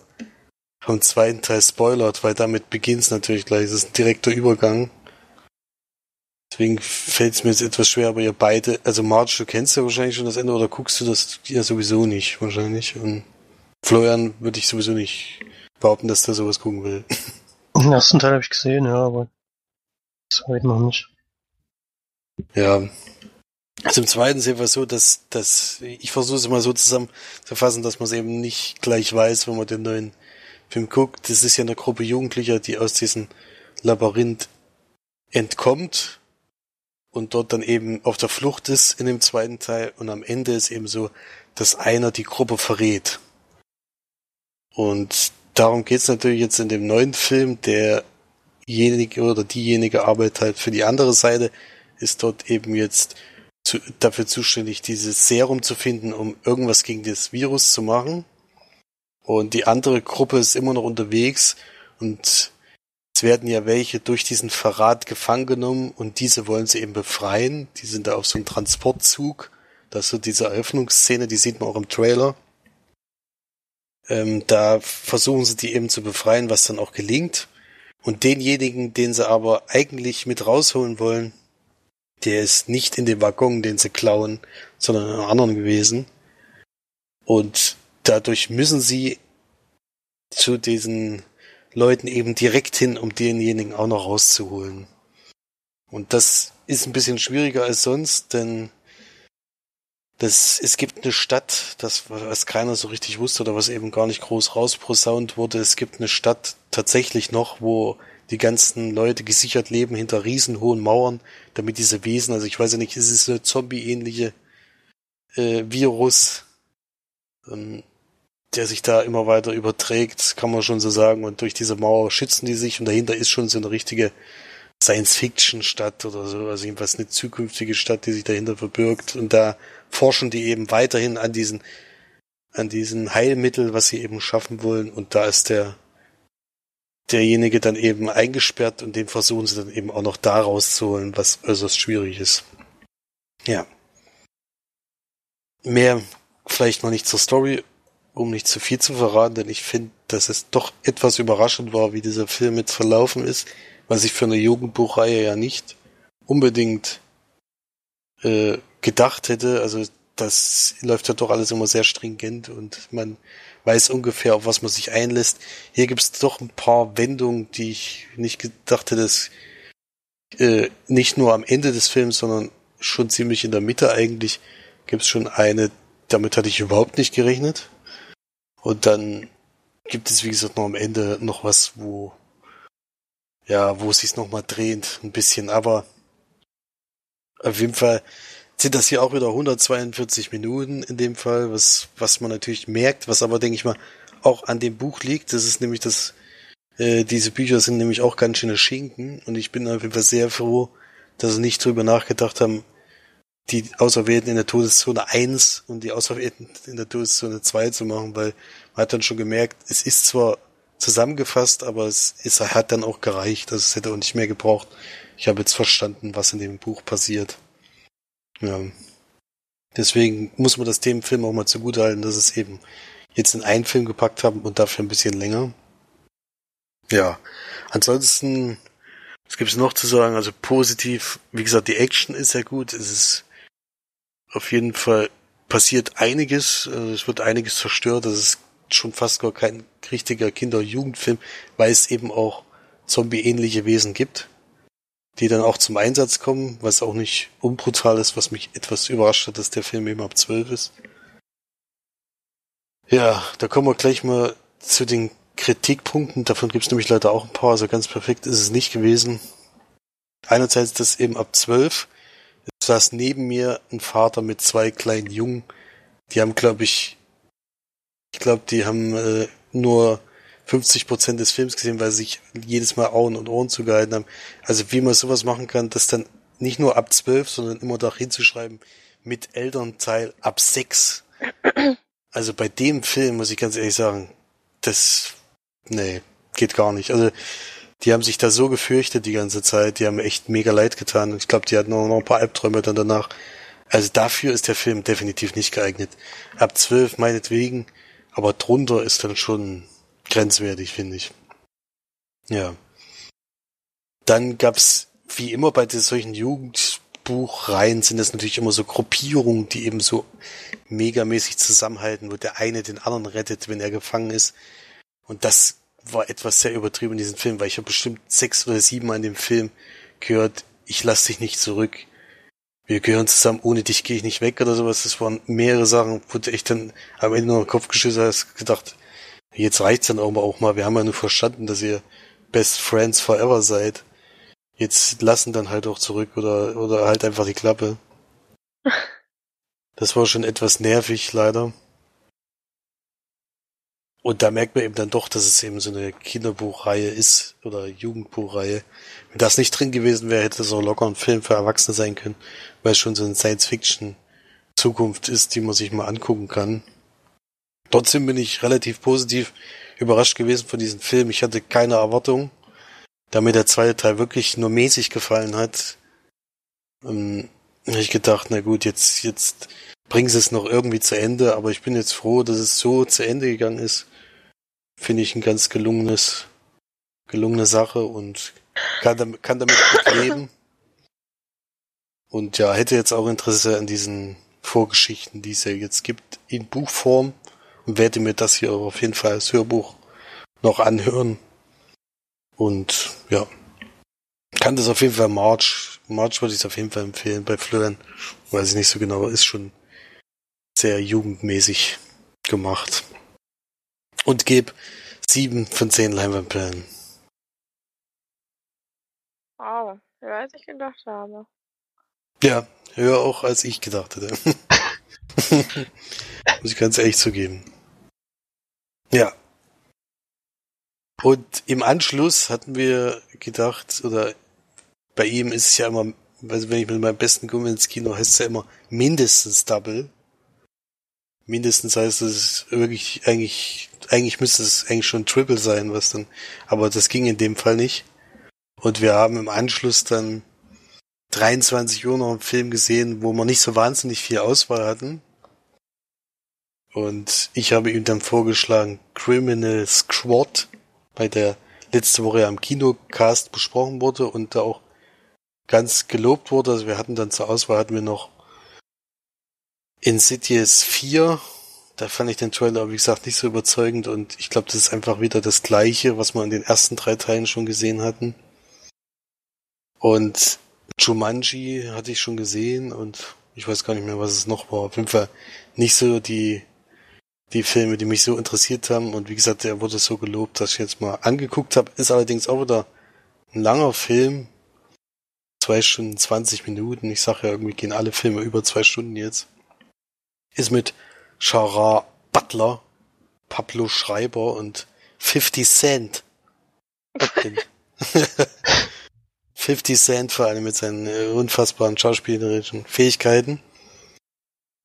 vom zweiten Teil spoilert, weil damit beginnt es natürlich gleich. Es ist ein direkter Übergang. Deswegen fällt es mir jetzt etwas schwer, aber ihr beide, also Marge, du kennst ja wahrscheinlich schon das Ende oder guckst du das ja sowieso nicht, wahrscheinlich. Und Florian würde ich sowieso nicht behaupten, dass der sowas gucken will. Den ersten Teil habe ich gesehen, ja, aber zweiten noch nicht. Ja. Also im zweiten ist es einfach so, dass, dass ich versuche es mal so zusammenzufassen, dass man es eben nicht gleich weiß, wenn man den neuen Film guckt. Das ist ja eine Gruppe Jugendlicher, die aus diesem Labyrinth entkommt und dort dann eben auf der Flucht ist in dem zweiten Teil und am Ende ist eben so, dass einer die Gruppe verrät. Und darum geht's natürlich jetzt in dem neuen Film. Derjenige oder diejenige arbeitet halt für die andere Seite, ist dort eben jetzt zu, dafür zuständig, dieses Serum zu finden, um irgendwas gegen das Virus zu machen. Und die andere Gruppe ist immer noch unterwegs und es werden ja welche durch diesen Verrat gefangen genommen und diese wollen sie eben befreien. Die sind da auf so einem Transportzug. Das ist so diese Eröffnungsszene, die sieht man auch im Trailer. Ähm, da versuchen sie die eben zu befreien, was dann auch gelingt. Und denjenigen, den sie aber eigentlich mit rausholen wollen, der ist nicht in dem Waggon, den sie klauen, sondern in einem anderen gewesen. Und dadurch müssen sie zu diesen Leuten eben direkt hin, um denjenigen auch noch rauszuholen. Und das ist ein bisschen schwieriger als sonst, denn das, es gibt eine Stadt, das, was keiner so richtig wusste oder was eben gar nicht groß rausprosaunt wurde. Es gibt eine Stadt tatsächlich noch, wo die ganzen Leute gesichert leben hinter riesenhohen Mauern, damit diese Wesen, also ich weiß ja nicht, ist es eine Zombie-ähnliche äh, Virus, ähm, der sich da immer weiter überträgt, kann man schon so sagen. Und durch diese Mauer schützen die sich und dahinter ist schon so eine richtige Science-Fiction-Stadt oder so, also jedenfalls eine zukünftige Stadt, die sich dahinter verbirgt. Und da forschen die eben weiterhin an diesen, an diesen Heilmittel, was sie eben schaffen wollen. Und da ist der, derjenige dann eben eingesperrt und den versuchen sie dann eben auch noch da rauszuholen, was äußerst schwierig ist. Ja. Mehr vielleicht noch nicht zur Story um nicht zu viel zu verraten, denn ich finde, dass es doch etwas überraschend war, wie dieser Film jetzt verlaufen ist, was ich für eine Jugendbuchreihe ja nicht unbedingt äh, gedacht hätte. Also das läuft ja doch alles immer sehr stringent und man weiß ungefähr, auf was man sich einlässt. Hier gibt es doch ein paar Wendungen, die ich nicht gedacht hätte, dass äh, nicht nur am Ende des Films, sondern schon ziemlich in der Mitte eigentlich gibt es schon eine, damit hatte ich überhaupt nicht gerechnet. Und dann gibt es, wie gesagt, noch am Ende noch was, wo, ja, wo es sich nochmal dreht, ein bisschen, aber auf jeden Fall sind das hier auch wieder 142 Minuten in dem Fall, was, was man natürlich merkt, was aber, denke ich mal, auch an dem Buch liegt. Das ist nämlich das, äh, diese Bücher sind nämlich auch ganz schöne Schinken und ich bin auf jeden Fall sehr froh, dass sie nicht drüber nachgedacht haben, die Auserwählten in der Todeszone 1 und die Auserwählten in der Todeszone 2 zu machen, weil man hat dann schon gemerkt, es ist zwar zusammengefasst, aber es, es hat dann auch gereicht. Also es hätte auch nicht mehr gebraucht. Ich habe jetzt verstanden, was in dem Buch passiert. Ja. Deswegen muss man das dem Film auch mal zugutehalten, dass es eben jetzt in einen Film gepackt haben und dafür ein bisschen länger. Ja. Ansonsten, was gibt es noch zu sagen? Also positiv, wie gesagt, die Action ist sehr gut. Es ist auf jeden Fall passiert einiges, äh, es wird einiges zerstört, das ist schon fast gar kein richtiger Kinder- und Jugendfilm, weil es eben auch Zombie-ähnliche Wesen gibt. die dann auch zum Einsatz kommen, was auch nicht unbrutal ist, was mich etwas überrascht hat, dass der Film eben ab 12 ist. Ja, da kommen wir gleich mal zu den Kritikpunkten. Davon gibt es nämlich leider auch ein paar, also ganz perfekt ist es nicht gewesen. Einerseits das eben ab 12. Es saß neben mir ein Vater mit zwei kleinen Jungen. Die haben, glaube ich, ich glaube, die haben äh, nur 50 Prozent des Films gesehen, weil sie sich jedes Mal Augen und Ohren zugehalten haben. Also wie man sowas machen kann, das dann nicht nur ab 12, sondern immer da hinzuschreiben mit Elternteil ab 6. Also bei dem Film muss ich ganz ehrlich sagen, das, nee, geht gar nicht. Also die haben sich da so gefürchtet die ganze Zeit, die haben echt mega leid getan. Ich glaube, die hatten auch noch ein paar Albträume dann danach. Also dafür ist der Film definitiv nicht geeignet. Ab 12 meinetwegen, aber drunter ist dann schon grenzwertig, finde ich. Ja. Dann gab's wie immer bei solchen Jugendbuchreihen sind das natürlich immer so Gruppierungen, die eben so megamäßig zusammenhalten, wo der eine den anderen rettet, wenn er gefangen ist. Und das war etwas sehr übertrieben in diesem Film, weil ich habe bestimmt sechs oder sieben Mal in dem Film gehört, ich lass dich nicht zurück. Wir gehören zusammen, ohne dich gehe ich nicht weg oder sowas. Das waren mehrere Sachen, wo echt dann am Ende noch den Kopf geschüttelt hast, gedacht, Jetzt reicht's dann auch mal. Wir haben ja nur verstanden, dass ihr Best Friends Forever seid. Jetzt lassen dann halt auch zurück oder, oder halt einfach die Klappe. Das war schon etwas nervig, leider. Und da merkt man eben dann doch, dass es eben so eine Kinderbuchreihe ist oder Jugendbuchreihe. Wenn das nicht drin gewesen wäre, hätte auch locker ein Film für Erwachsene sein können, weil es schon so eine Science-Fiction-Zukunft ist, die man sich mal angucken kann. Trotzdem bin ich relativ positiv überrascht gewesen von diesem Film. Ich hatte keine Erwartung, da mir der zweite Teil wirklich nur mäßig gefallen hat. Ähm, ich gedacht, na gut, jetzt, jetzt bringen sie es noch irgendwie zu Ende, aber ich bin jetzt froh, dass es so zu Ende gegangen ist. Finde ich ein ganz gelungenes, gelungene Sache und kann damit, kann damit gut leben. Und ja, hätte jetzt auch Interesse an diesen Vorgeschichten, die es ja jetzt gibt, in Buchform und werde mir das hier auf jeden Fall als Hörbuch noch anhören. Und ja, kann das auf jeden Fall March. March würde ich es auf jeden Fall empfehlen bei Flören. Weiß ich nicht so genau, ist schon sehr jugendmäßig gemacht. Und gebe sieben von zehn Leinwandperlen. Wow, höher als ich gedacht habe. Ja, höher auch als ich gedacht hätte. Muss ich ganz ehrlich zugeben. Ja. Und im Anschluss hatten wir gedacht, oder bei ihm ist es ja immer, also wenn ich mit meinem besten Kumpel ins Kino, heißt es ja immer mindestens Double. Mindestens heißt es wirklich, eigentlich, eigentlich müsste es eigentlich schon Triple sein, was dann, aber das ging in dem Fall nicht. Und wir haben im Anschluss dann 23 Uhr noch einen Film gesehen, wo wir nicht so wahnsinnig viel Auswahl hatten. Und ich habe ihm dann vorgeschlagen, Criminal Squad, bei der letzte Woche am Kinocast besprochen wurde und da auch ganz gelobt wurde. Also wir hatten dann zur Auswahl hatten wir noch Insidious 4. Da fand ich den Trailer, wie gesagt, nicht so überzeugend und ich glaube, das ist einfach wieder das gleiche, was wir in den ersten drei Teilen schon gesehen hatten. Und Jumanji hatte ich schon gesehen und ich weiß gar nicht mehr, was es noch war. Auf jeden Fall nicht so die die Filme, die mich so interessiert haben. Und wie gesagt, der wurde so gelobt, dass ich jetzt mal angeguckt habe. Ist allerdings auch wieder ein langer Film. Zwei Stunden, 20 Minuten. Ich sage ja, irgendwie gehen alle Filme über zwei Stunden jetzt. Ist mit Shara Butler, Pablo Schreiber und 50 Cent. 50 Cent vor allem mit seinen äh, unfassbaren schauspielerischen Fähigkeiten.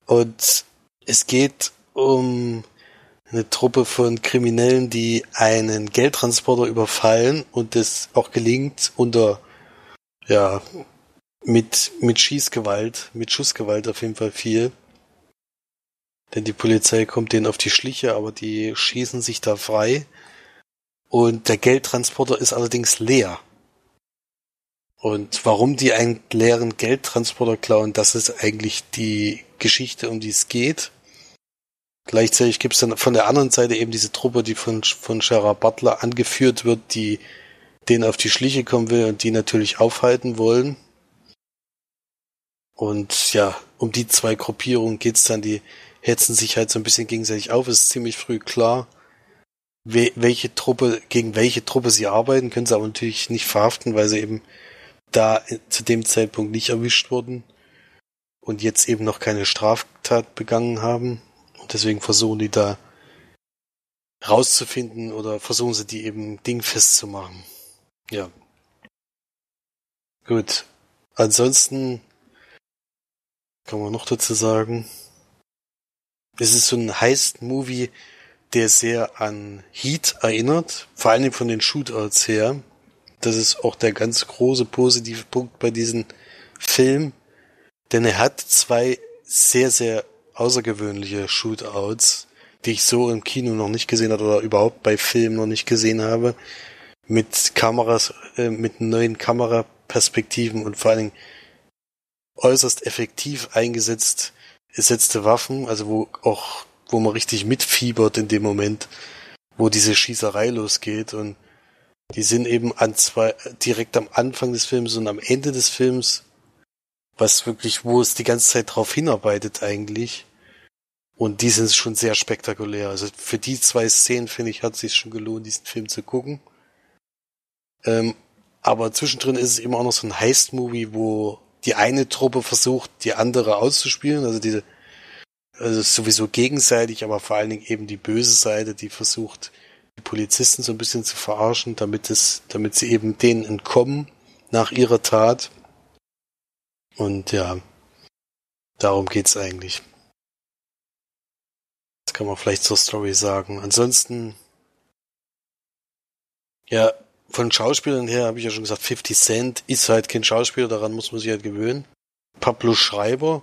Und es geht um eine Truppe von Kriminellen, die einen Geldtransporter überfallen und es auch gelingt unter, ja, mit, mit Schießgewalt, mit Schussgewalt auf jeden Fall viel. Denn die Polizei kommt denen auf die Schliche, aber die schießen sich da frei. Und der Geldtransporter ist allerdings leer. Und warum die einen leeren Geldtransporter klauen, das ist eigentlich die Geschichte, um die es geht. Gleichzeitig gibt es dann von der anderen Seite eben diese Truppe, die von, von Shara Butler angeführt wird, die denen auf die Schliche kommen will und die natürlich aufhalten wollen. Und ja, um die zwei Gruppierungen geht's dann, die hetzen sich halt so ein bisschen gegenseitig auf. Es ist ziemlich früh klar, welche Truppe, gegen welche Truppe sie arbeiten, können sie aber natürlich nicht verhaften, weil sie eben da zu dem Zeitpunkt nicht erwischt wurden und jetzt eben noch keine Straftat begangen haben. Und deswegen versuchen die da rauszufinden oder versuchen sie die eben dingfest zu machen. Ja. Gut. Ansonsten kann man noch dazu sagen, es ist so ein Heist-Movie, der sehr an Heat erinnert, vor allem von den Shootouts her. Das ist auch der ganz große positive Punkt bei diesem Film, denn er hat zwei sehr, sehr außergewöhnliche Shootouts, die ich so im Kino noch nicht gesehen habe oder überhaupt bei Filmen noch nicht gesehen habe, mit Kameras, äh, mit neuen Kameraperspektiven und vor allen Dingen äußerst effektiv eingesetzt gesetzte Waffen, also wo auch, wo man richtig mitfiebert in dem Moment, wo diese Schießerei losgeht und die sind eben an zwei, direkt am Anfang des Films und am Ende des Films, was wirklich, wo es die ganze Zeit drauf hinarbeitet eigentlich. Und die sind schon sehr spektakulär. Also für die zwei Szenen, finde ich, hat es sich schon gelohnt, diesen Film zu gucken. Ähm, aber zwischendrin ist es eben auch noch so ein Heist-Movie, wo die eine Truppe versucht, die andere auszuspielen, also diese, also sowieso gegenseitig, aber vor allen Dingen eben die böse Seite, die versucht, die Polizisten so ein bisschen zu verarschen, damit es, damit sie eben denen entkommen nach ihrer Tat. Und ja, darum geht's eigentlich. Das kann man vielleicht zur Story sagen. Ansonsten, ja, von Schauspielern her habe ich ja schon gesagt, 50 Cent ist halt kein Schauspieler, daran muss man sich halt gewöhnen. Pablo Schreiber,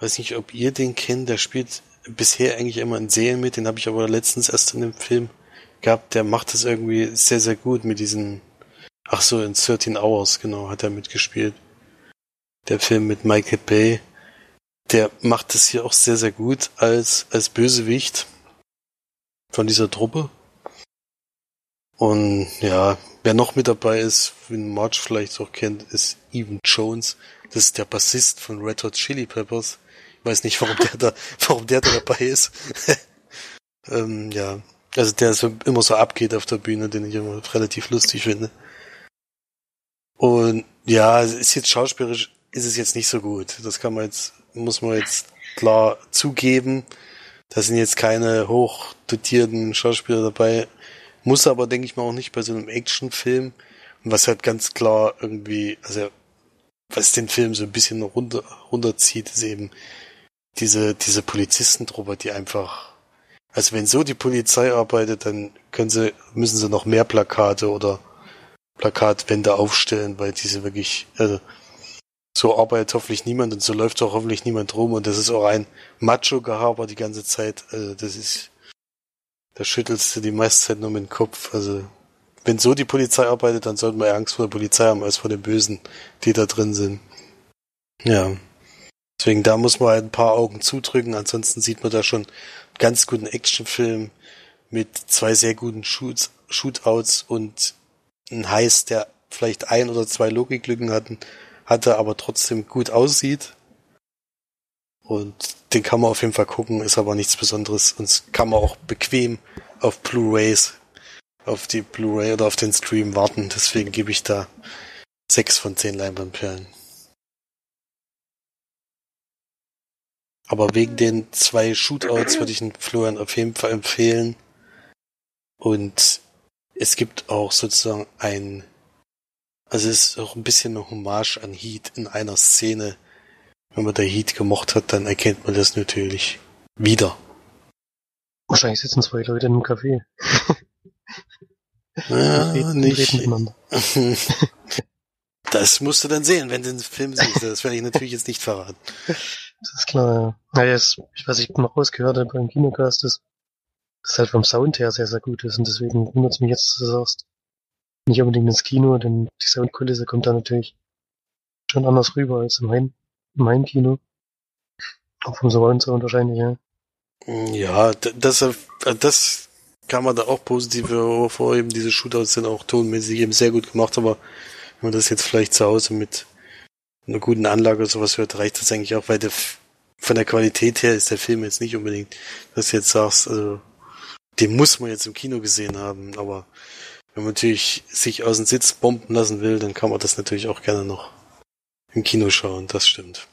weiß nicht, ob ihr den kennt, der spielt bisher eigentlich immer in Serien mit, den habe ich aber letztens erst in dem Film gehabt, der macht das irgendwie sehr, sehr gut mit diesen, ach so, in 13 Hours, genau, hat er mitgespielt. Der Film mit Michael Bay, der macht das hier auch sehr, sehr gut als, als Bösewicht von dieser Truppe. Und ja, wer noch mit dabei ist, wenn March vielleicht auch kennt, ist Evan Jones. Das ist der Bassist von Red Hot Chili Peppers. Ich weiß nicht, warum der da, warum der da dabei ist. ähm, ja, also der so immer so abgeht auf der Bühne, den ich immer relativ lustig finde. Und ja, ist jetzt schauspielerisch, ist es jetzt nicht so gut. Das kann man jetzt, muss man jetzt klar zugeben. Da sind jetzt keine hochdotierten Schauspieler dabei. Muss aber, denke ich mal, auch nicht bei so einem Actionfilm. Was halt ganz klar irgendwie, also was den Film so ein bisschen runter, runterzieht, ist eben diese, diese Polizistentruppe, die einfach, also wenn so die Polizei arbeitet, dann können sie, müssen sie noch mehr Plakate oder Plakatwände aufstellen, weil diese wirklich, also so arbeitet hoffentlich niemand und so läuft auch hoffentlich niemand rum und das ist auch ein Macho-Gehaber die ganze Zeit, also das ist, da schüttelst du die meiste Zeit nur mit dem Kopf. Also, wenn so die Polizei arbeitet, dann sollten wir eher Angst vor der Polizei haben, als vor den Bösen, die da drin sind. Ja. Deswegen, da muss man halt ein paar Augen zudrücken. Ansonsten sieht man da schon einen ganz guten Actionfilm mit zwei sehr guten Shoots, Shootouts und ein Heiß, der vielleicht ein oder zwei Logiklücken hatten, hatte, aber trotzdem gut aussieht. Und den kann man auf jeden Fall gucken, ist aber nichts Besonderes und kann man auch bequem auf Blu-rays, auf die Blu-ray oder auf den Stream warten. Deswegen gebe ich da sechs von zehn Leinwandperlen. Aber wegen den zwei Shootouts würde ich den Florian auf jeden Fall empfehlen. Und es gibt auch sozusagen ein, also es ist auch ein bisschen eine Hommage an Heat in einer Szene, wenn man der Heat gemocht hat, dann erkennt man das natürlich wieder. Wahrscheinlich sitzen zwei Leute in einem Café. Ja, reden, nicht. das musst du dann sehen, wenn du den Film siehst. Das werde ich natürlich jetzt nicht verraten. Das ist klar, ja. Naja, jetzt, was ich noch rausgehört habe beim Kinocast ist, dass halt vom Sound her sehr, sehr gut ist und deswegen wundert es mich jetzt, dass du sagst, nicht unbedingt ins Kino, denn die Soundkulisse kommt da natürlich schon anders rüber als im Heim mein Kino. Auch vom Surround Sound wahrscheinlich, ja. Ja, das, das kann man da auch positiv hervorheben. Diese Shootouts sind auch tonmäßig eben sehr gut gemacht, aber wenn man das jetzt vielleicht zu Hause mit einer guten Anlage oder sowas hört, reicht das eigentlich auch, weil der, von der Qualität her ist der Film jetzt nicht unbedingt, dass du jetzt sagst, also, den muss man jetzt im Kino gesehen haben, aber wenn man natürlich sich aus dem Sitz bomben lassen will, dann kann man das natürlich auch gerne noch im Kino schauen, das stimmt.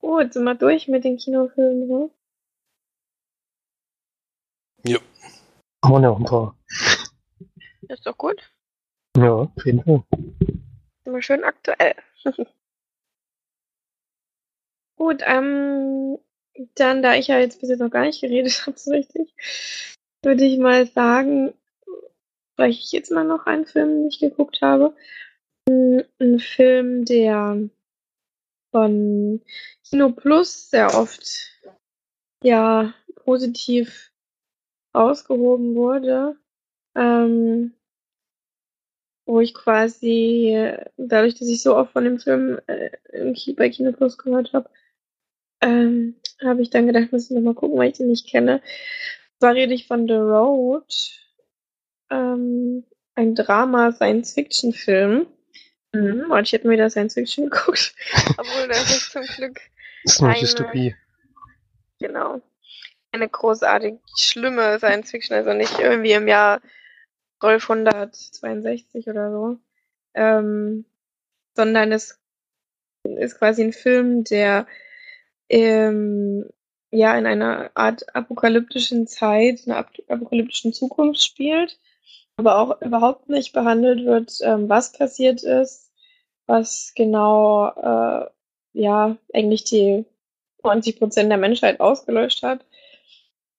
Gut, sind wir durch mit den Kinofilmen, ne? Ja. Haben wir noch ein paar. Das ist doch gut. Ja, auf jeden Fall. Immer schön aktuell. gut, ähm, dann, da ich ja jetzt bis jetzt noch gar nicht geredet habe, so richtig, würde ich mal sagen, spreche ich jetzt mal noch einen Film, den ich geguckt habe. Ein Film, der von Kino Plus sehr oft ja positiv ausgehoben wurde. Ähm, wo ich quasi, dadurch, dass ich so oft von dem Film äh, bei Kino Plus gehört habe, ähm, habe ich dann gedacht, muss ich nochmal gucken, weil ich den nicht kenne. Zwar rede ich von The Road, ähm, ein Drama-Science-Fiction-Film. Mhm, und ich hätte mir da Science-Fiction geguckt, obwohl das ist zum Glück Das ist nur Eine- Dystopie. Genau. Eine großartig schlimme Science Fiction, also nicht irgendwie im Jahr 1262 oder so, ähm, sondern es ist quasi ein Film, der ähm, ja in einer Art apokalyptischen Zeit, einer ap apokalyptischen Zukunft spielt, aber auch überhaupt nicht behandelt wird, ähm, was passiert ist, was genau äh, ja eigentlich die 90 Prozent der Menschheit ausgelöscht hat.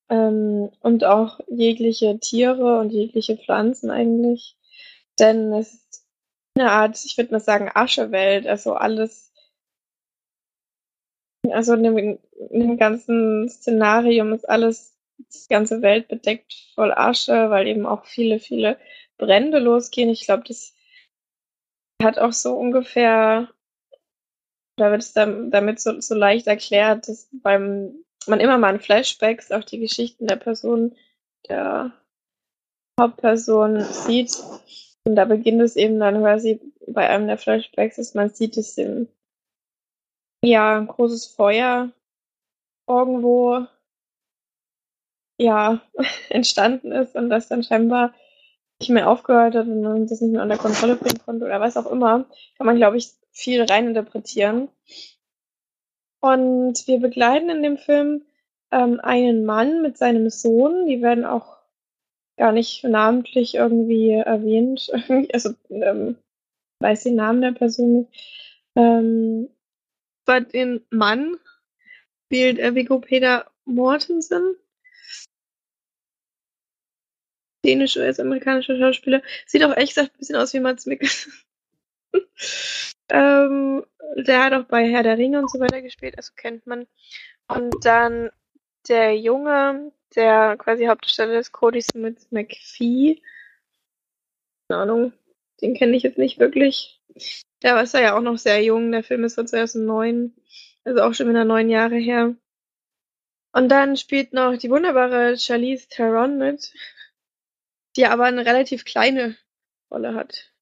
Ähm, und auch jegliche Tiere und jegliche Pflanzen eigentlich. Denn es ist eine Art, ich würde mal sagen, Aschewelt, also alles, also in dem, in dem ganzen Szenarium ist alles, die ganze Welt bedeckt voll Asche, weil eben auch viele, viele Brände losgehen. Ich glaube, das hat auch so ungefähr da wird es damit so, so leicht erklärt, dass beim man immer mal in Flashbacks auch die Geschichten der Person, der Hauptperson sieht. Und da beginnt es eben dann quasi bei einem der Flashbacks, dass man sieht, dass im, ja, ein großes Feuer irgendwo ja entstanden ist und das dann scheinbar nicht mehr aufgehört hat und man das nicht mehr unter Kontrolle bringen konnte oder was auch immer, kann man, glaube ich, viel reininterpretieren. Und wir begleiten in dem Film ähm, einen Mann mit seinem Sohn. Die werden auch gar nicht namentlich irgendwie erwähnt. also ähm, weiß den Namen der Person nicht. Ähm, bei den Mann spielt äh, Viggo Peter Mortensen. Dänisch-US-amerikanischer Schauspieler. Sieht auch echt ein bisschen aus wie Mats Mikkelsen. ähm, der hat auch bei Herr der Ringe und so weiter gespielt, also kennt man. Und dann der Junge, der quasi Hauptdarsteller ist, Cody Smith McPhee. Keine Ahnung, den kenne ich jetzt nicht wirklich. Der ist ja auch noch sehr jung, der Film ist von 2009, also auch schon wieder neun Jahre her. Und dann spielt noch die wunderbare Charlize Theron mit, die aber eine relativ kleine Rolle hat.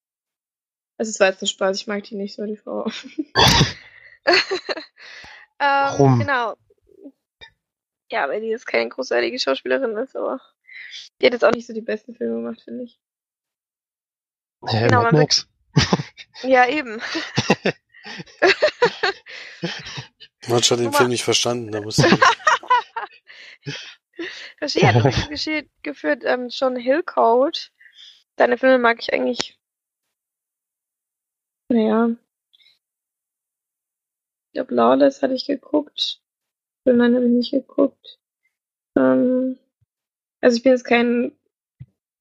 Also es war jetzt ein Spaß, ich mag die nicht so, die Frau. ähm, Warum? Genau. Ja, weil die jetzt keine großartige Schauspielerin ist, aber die hat jetzt auch nicht so die besten Filme gemacht, finde ich. Ja, Genau, Mad man Max. Ja, eben. Man hat schon den. Film nicht verstanden, da muss Regie hat Regie geführt ähm, John Hillcoat. Seine Filme mag ich eigentlich. Naja. Ich glaube, Lawless hatte ich geguckt. Filmline habe ich nicht geguckt. Ähm, also ich bin jetzt kein,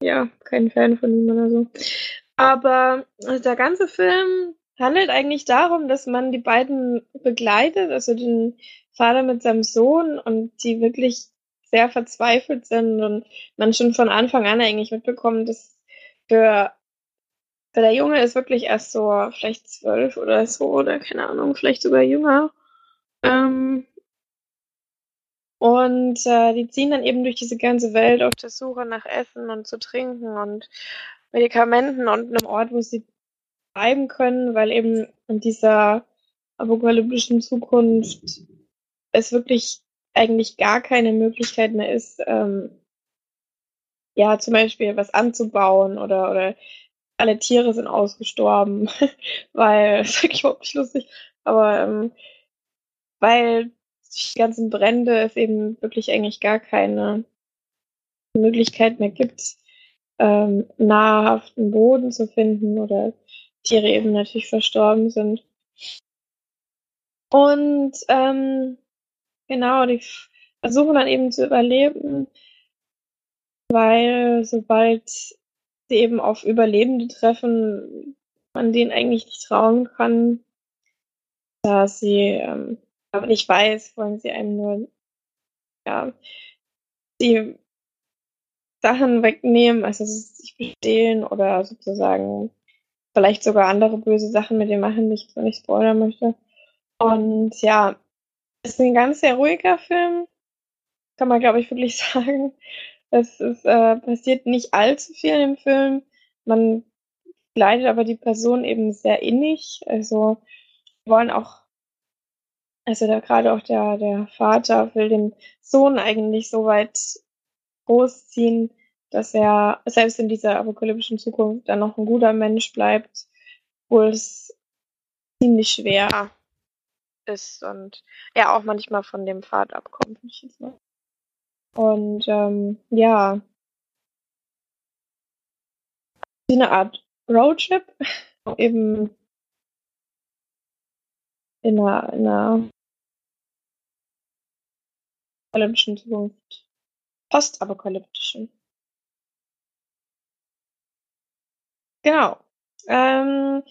ja, kein Fan von ihm oder so. Aber der ganze Film handelt eigentlich darum, dass man die beiden begleitet, also den Vater mit seinem Sohn und die wirklich sehr verzweifelt sind und man schon von Anfang an eigentlich mitbekommt, dass für, für der Junge ist wirklich erst so vielleicht zwölf oder so oder keine Ahnung, vielleicht sogar jünger. Ähm, Und äh, die ziehen dann eben durch diese ganze Welt auf der Suche nach Essen und zu trinken und Medikamenten und einem Ort, wo sie bleiben können, weil eben in dieser apokalyptischen Zukunft es wirklich eigentlich gar keine Möglichkeit mehr ist, ähm, ja, zum Beispiel was anzubauen oder, oder alle Tiere sind ausgestorben, weil, das ist wirklich überhaupt nicht lustig, aber ähm, weil die ganzen Brände es eben wirklich eigentlich gar keine Möglichkeit mehr gibt, ähm, nahrhaften Boden zu finden oder Tiere eben natürlich verstorben sind. Und ähm, genau, die versuchen dann eben zu überleben, weil sobald sie eben auf Überlebende treffen, man denen eigentlich nicht trauen kann, da sie ähm, aber nicht weiß, wollen sie einem nur ja, die Sachen wegnehmen, also sich bestehlen oder sozusagen vielleicht sogar andere böse Sachen mit dem machen, die ich so nicht spoilern möchte. Und ja, ist ein ganz sehr ruhiger Film, kann man glaube ich wirklich sagen. Es ist, äh, passiert nicht allzu viel im Film. Man leidet aber die Person eben sehr innig. Also wollen auch, also da gerade auch der, der Vater will den Sohn eigentlich so weit großziehen, dass er selbst in dieser apokalyptischen Zukunft dann noch ein guter Mensch bleibt, obwohl es ziemlich schwer ist und er auch manchmal von dem Pfad abkommt. Und ähm, ja, wie eine Art Roadtrip, eben in einer, in einer apokalyptischen Zukunft, postapokalyptischen. Genau. Ähm,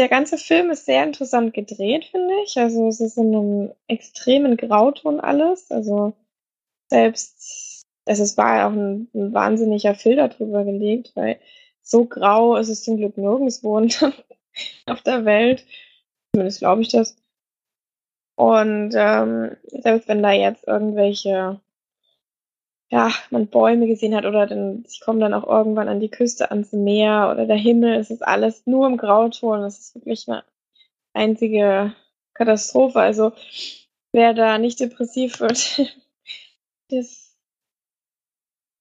der ganze Film ist sehr interessant gedreht, finde ich. Also es ist in einem extremen Grauton alles. Also selbst, also es war auch ein, ein wahnsinniger Filter drüber gelegt, weil so grau ist es zum Glück nirgendwo auf der Welt. Zumindest glaube ich das. Und ähm, selbst wenn da jetzt irgendwelche ja, man Bäume gesehen hat oder dann, sie kommen dann auch irgendwann an die Küste, ans Meer oder der Himmel, es ist alles nur im Grauton, es ist wirklich eine einzige Katastrophe. Also wer da nicht depressiv wird, ist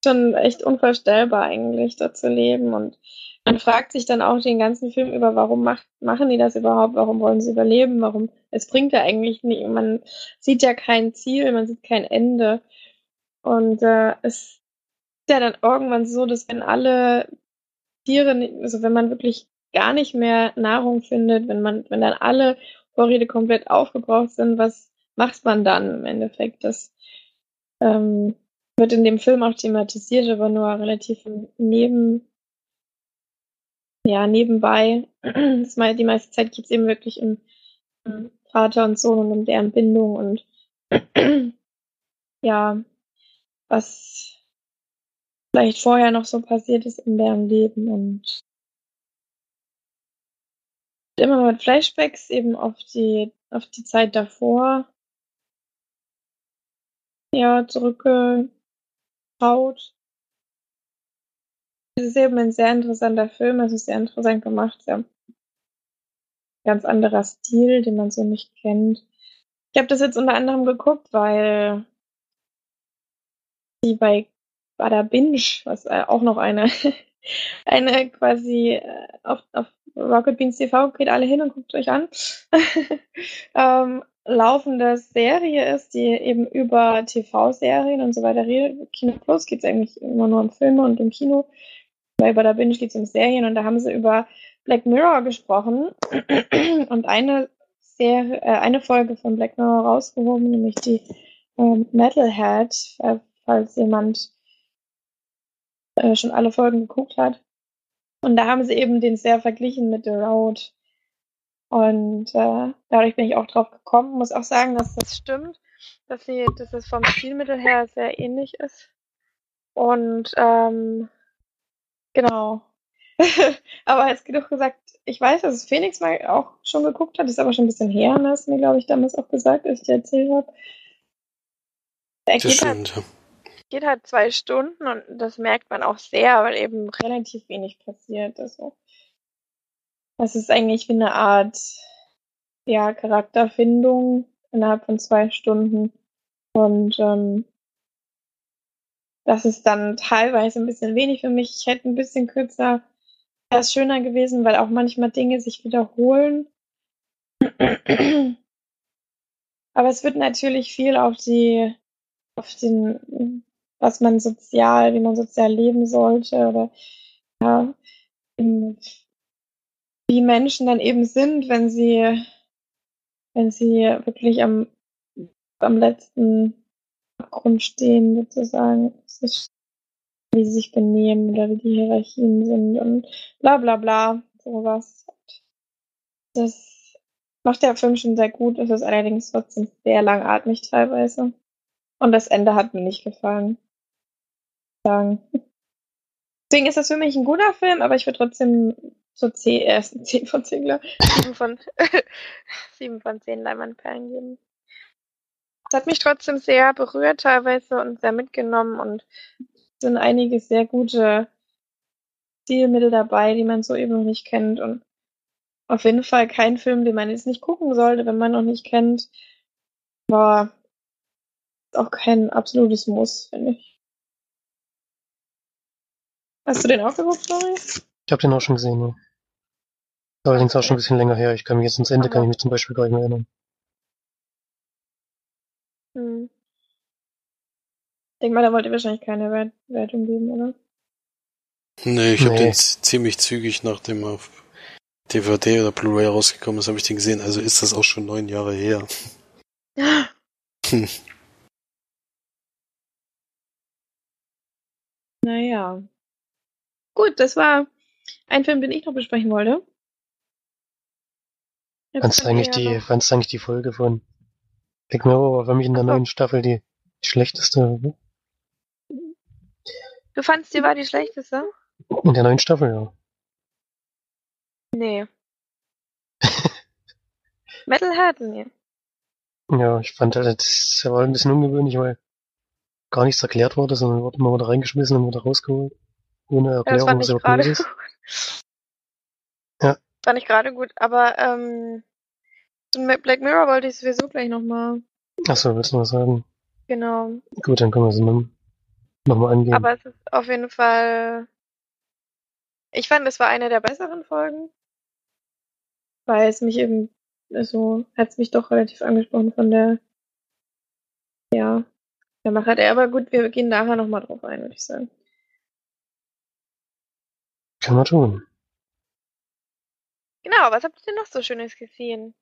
schon echt unvorstellbar eigentlich, dort zu leben. Und man fragt sich dann auch den ganzen Film über, warum macht, machen die das überhaupt? Warum wollen sie überleben? Warum? Es bringt ja eigentlich nicht. Man sieht ja kein Ziel, man sieht kein Ende. Und äh, es ist ja dann irgendwann so, dass wenn alle Tiere, also wenn man wirklich gar nicht mehr Nahrung findet, wenn man, wenn dann alle Vorräte komplett aufgebraucht sind, was macht man dann im Endeffekt? Das ähm, wird in dem Film auch thematisiert, aber nur relativ neben, ja, nebenbei. Die meiste Zeit geht es eben wirklich um, um Vater und Sohn und um deren Bindung und ja, was vielleicht vorher noch so passiert ist in deren Leben und immer mit Flashbacks eben auf die, auf die Zeit davor ja, zurückgeschaut. Es ist eben ein sehr interessanter Film, es ist sehr interessant gemacht, sehr ganz anderer Stil, den man so nicht kennt. Ich habe das jetzt unter anderem geguckt, weil die bei Bada Binge, was äh, auch noch eine, eine quasi äh, auf, auf Rocket Beans TV, geht alle hin und guckt euch an, ähm, laufende Serie ist, die eben über TV-Serien und so weiter redet. Kino Plus geht es eigentlich immer nur um Filme und um Kino. Bei Bada Binge geht es um Serien und da haben sie über Black Mirror gesprochen und eine Serie, äh, eine Folge von Black Mirror rausgehoben, nämlich die ähm, Metalhead, äh, falls jemand äh, schon alle Folgen geguckt hat. Und da haben sie eben den sehr verglichen mit The Road. Und äh, dadurch bin ich auch drauf gekommen. Muss auch sagen, dass das stimmt, dass sie, dass es vom Stilmittel her sehr ähnlich ist. Und ähm, genau. aber jetzt genug gesagt, ich weiß, dass es Phoenix mal auch schon geguckt hat, ist aber schon ein bisschen her, und ne? hast mir, glaube ich, damals auch gesagt, als ich dir erzählt habe. Das halt, stimmt, ja. Geht halt zwei Stunden und das merkt man auch sehr, weil eben relativ wenig passiert. Also, das ist eigentlich wie eine Art ja, Charakterfindung innerhalb von zwei Stunden. Und ähm, das ist dann teilweise ein bisschen wenig für mich. Ich hätte ein bisschen kürzer, wäre es schöner gewesen, weil auch manchmal Dinge sich wiederholen. Aber es wird natürlich viel auf die, auf den, was man sozial, wie man sozial leben sollte oder ja, wie Menschen dann eben sind, wenn sie, wenn sie wirklich am, am letzten Abgrund stehen, sozusagen. Wie sie sich benehmen oder wie die Hierarchien sind und bla bla bla, sowas. Das macht der Film schon sehr gut, es ist allerdings trotzdem sehr langatmig teilweise. Und das Ende hat mir nicht gefallen. Sagen. Deswegen ist das für mich ein guter Film, aber ich würde trotzdem so 10, äh, 10 von 10, glaub, 7 von, 7 von 10 Leinwandperlen geben. Es hat mich trotzdem sehr berührt teilweise und sehr mitgenommen und es sind einige sehr gute Stilmittel dabei, die man so eben noch nicht kennt und auf jeden Fall kein Film, den man jetzt nicht gucken sollte, wenn man noch nicht kennt. War auch kein absolutes Muss, finde ich. Hast du den auch geguckt, Flori? Ich habe den auch schon gesehen, ja. Allerdings auch schon ein bisschen länger her. Ich kann mich jetzt ins Ende, kann ich mich zum Beispiel gar nicht mehr erinnern. Hm. Ich denke mal, da wollt ihr wahrscheinlich keine Wert Wertung geben, oder? Nee, ich habe Nee. den z- ziemlich zügig, nachdem er auf DVD oder Blu-ray rausgekommen ist, habe ich den gesehen. Also ist das auch schon neun Jahre her. Hm. Naja. Gut, das war ein Film, den ich noch besprechen wollte. Fandst du eigentlich ja die, fandst eigentlich die Folge von Black Mirror war für mich in der Ach neuen Staffel die, die schlechteste. Du fandst, die war die schlechteste? In der neuen Staffel, ja. Nee. Metalhead? Nee. Ja, ich fand halt, das war ein bisschen ungewöhnlich, weil gar nichts erklärt wurde, sondern wurde immer wieder reingeschmissen und wieder rausgeholt. Ohne Ja, das Erklärung, gerade los ist. gut. Ja. Fand ich gerade gut, aber ähm, zu Ma- Black Mirror wollte ich sowieso gleich nochmal. Achso, willst du was sagen? Genau. Gut, dann können wir es nochmal noch mal angehen. Aber es ist auf jeden Fall. Ich fand, es war eine der besseren Folgen. Weil es mich eben, also, hat es mich doch relativ angesprochen von der, ja, der Macher. Der, aber gut, wir gehen nachher nochmal drauf ein, würde ich sagen. Können wir tun. Genau, was habt ihr noch so Schönes gesehen?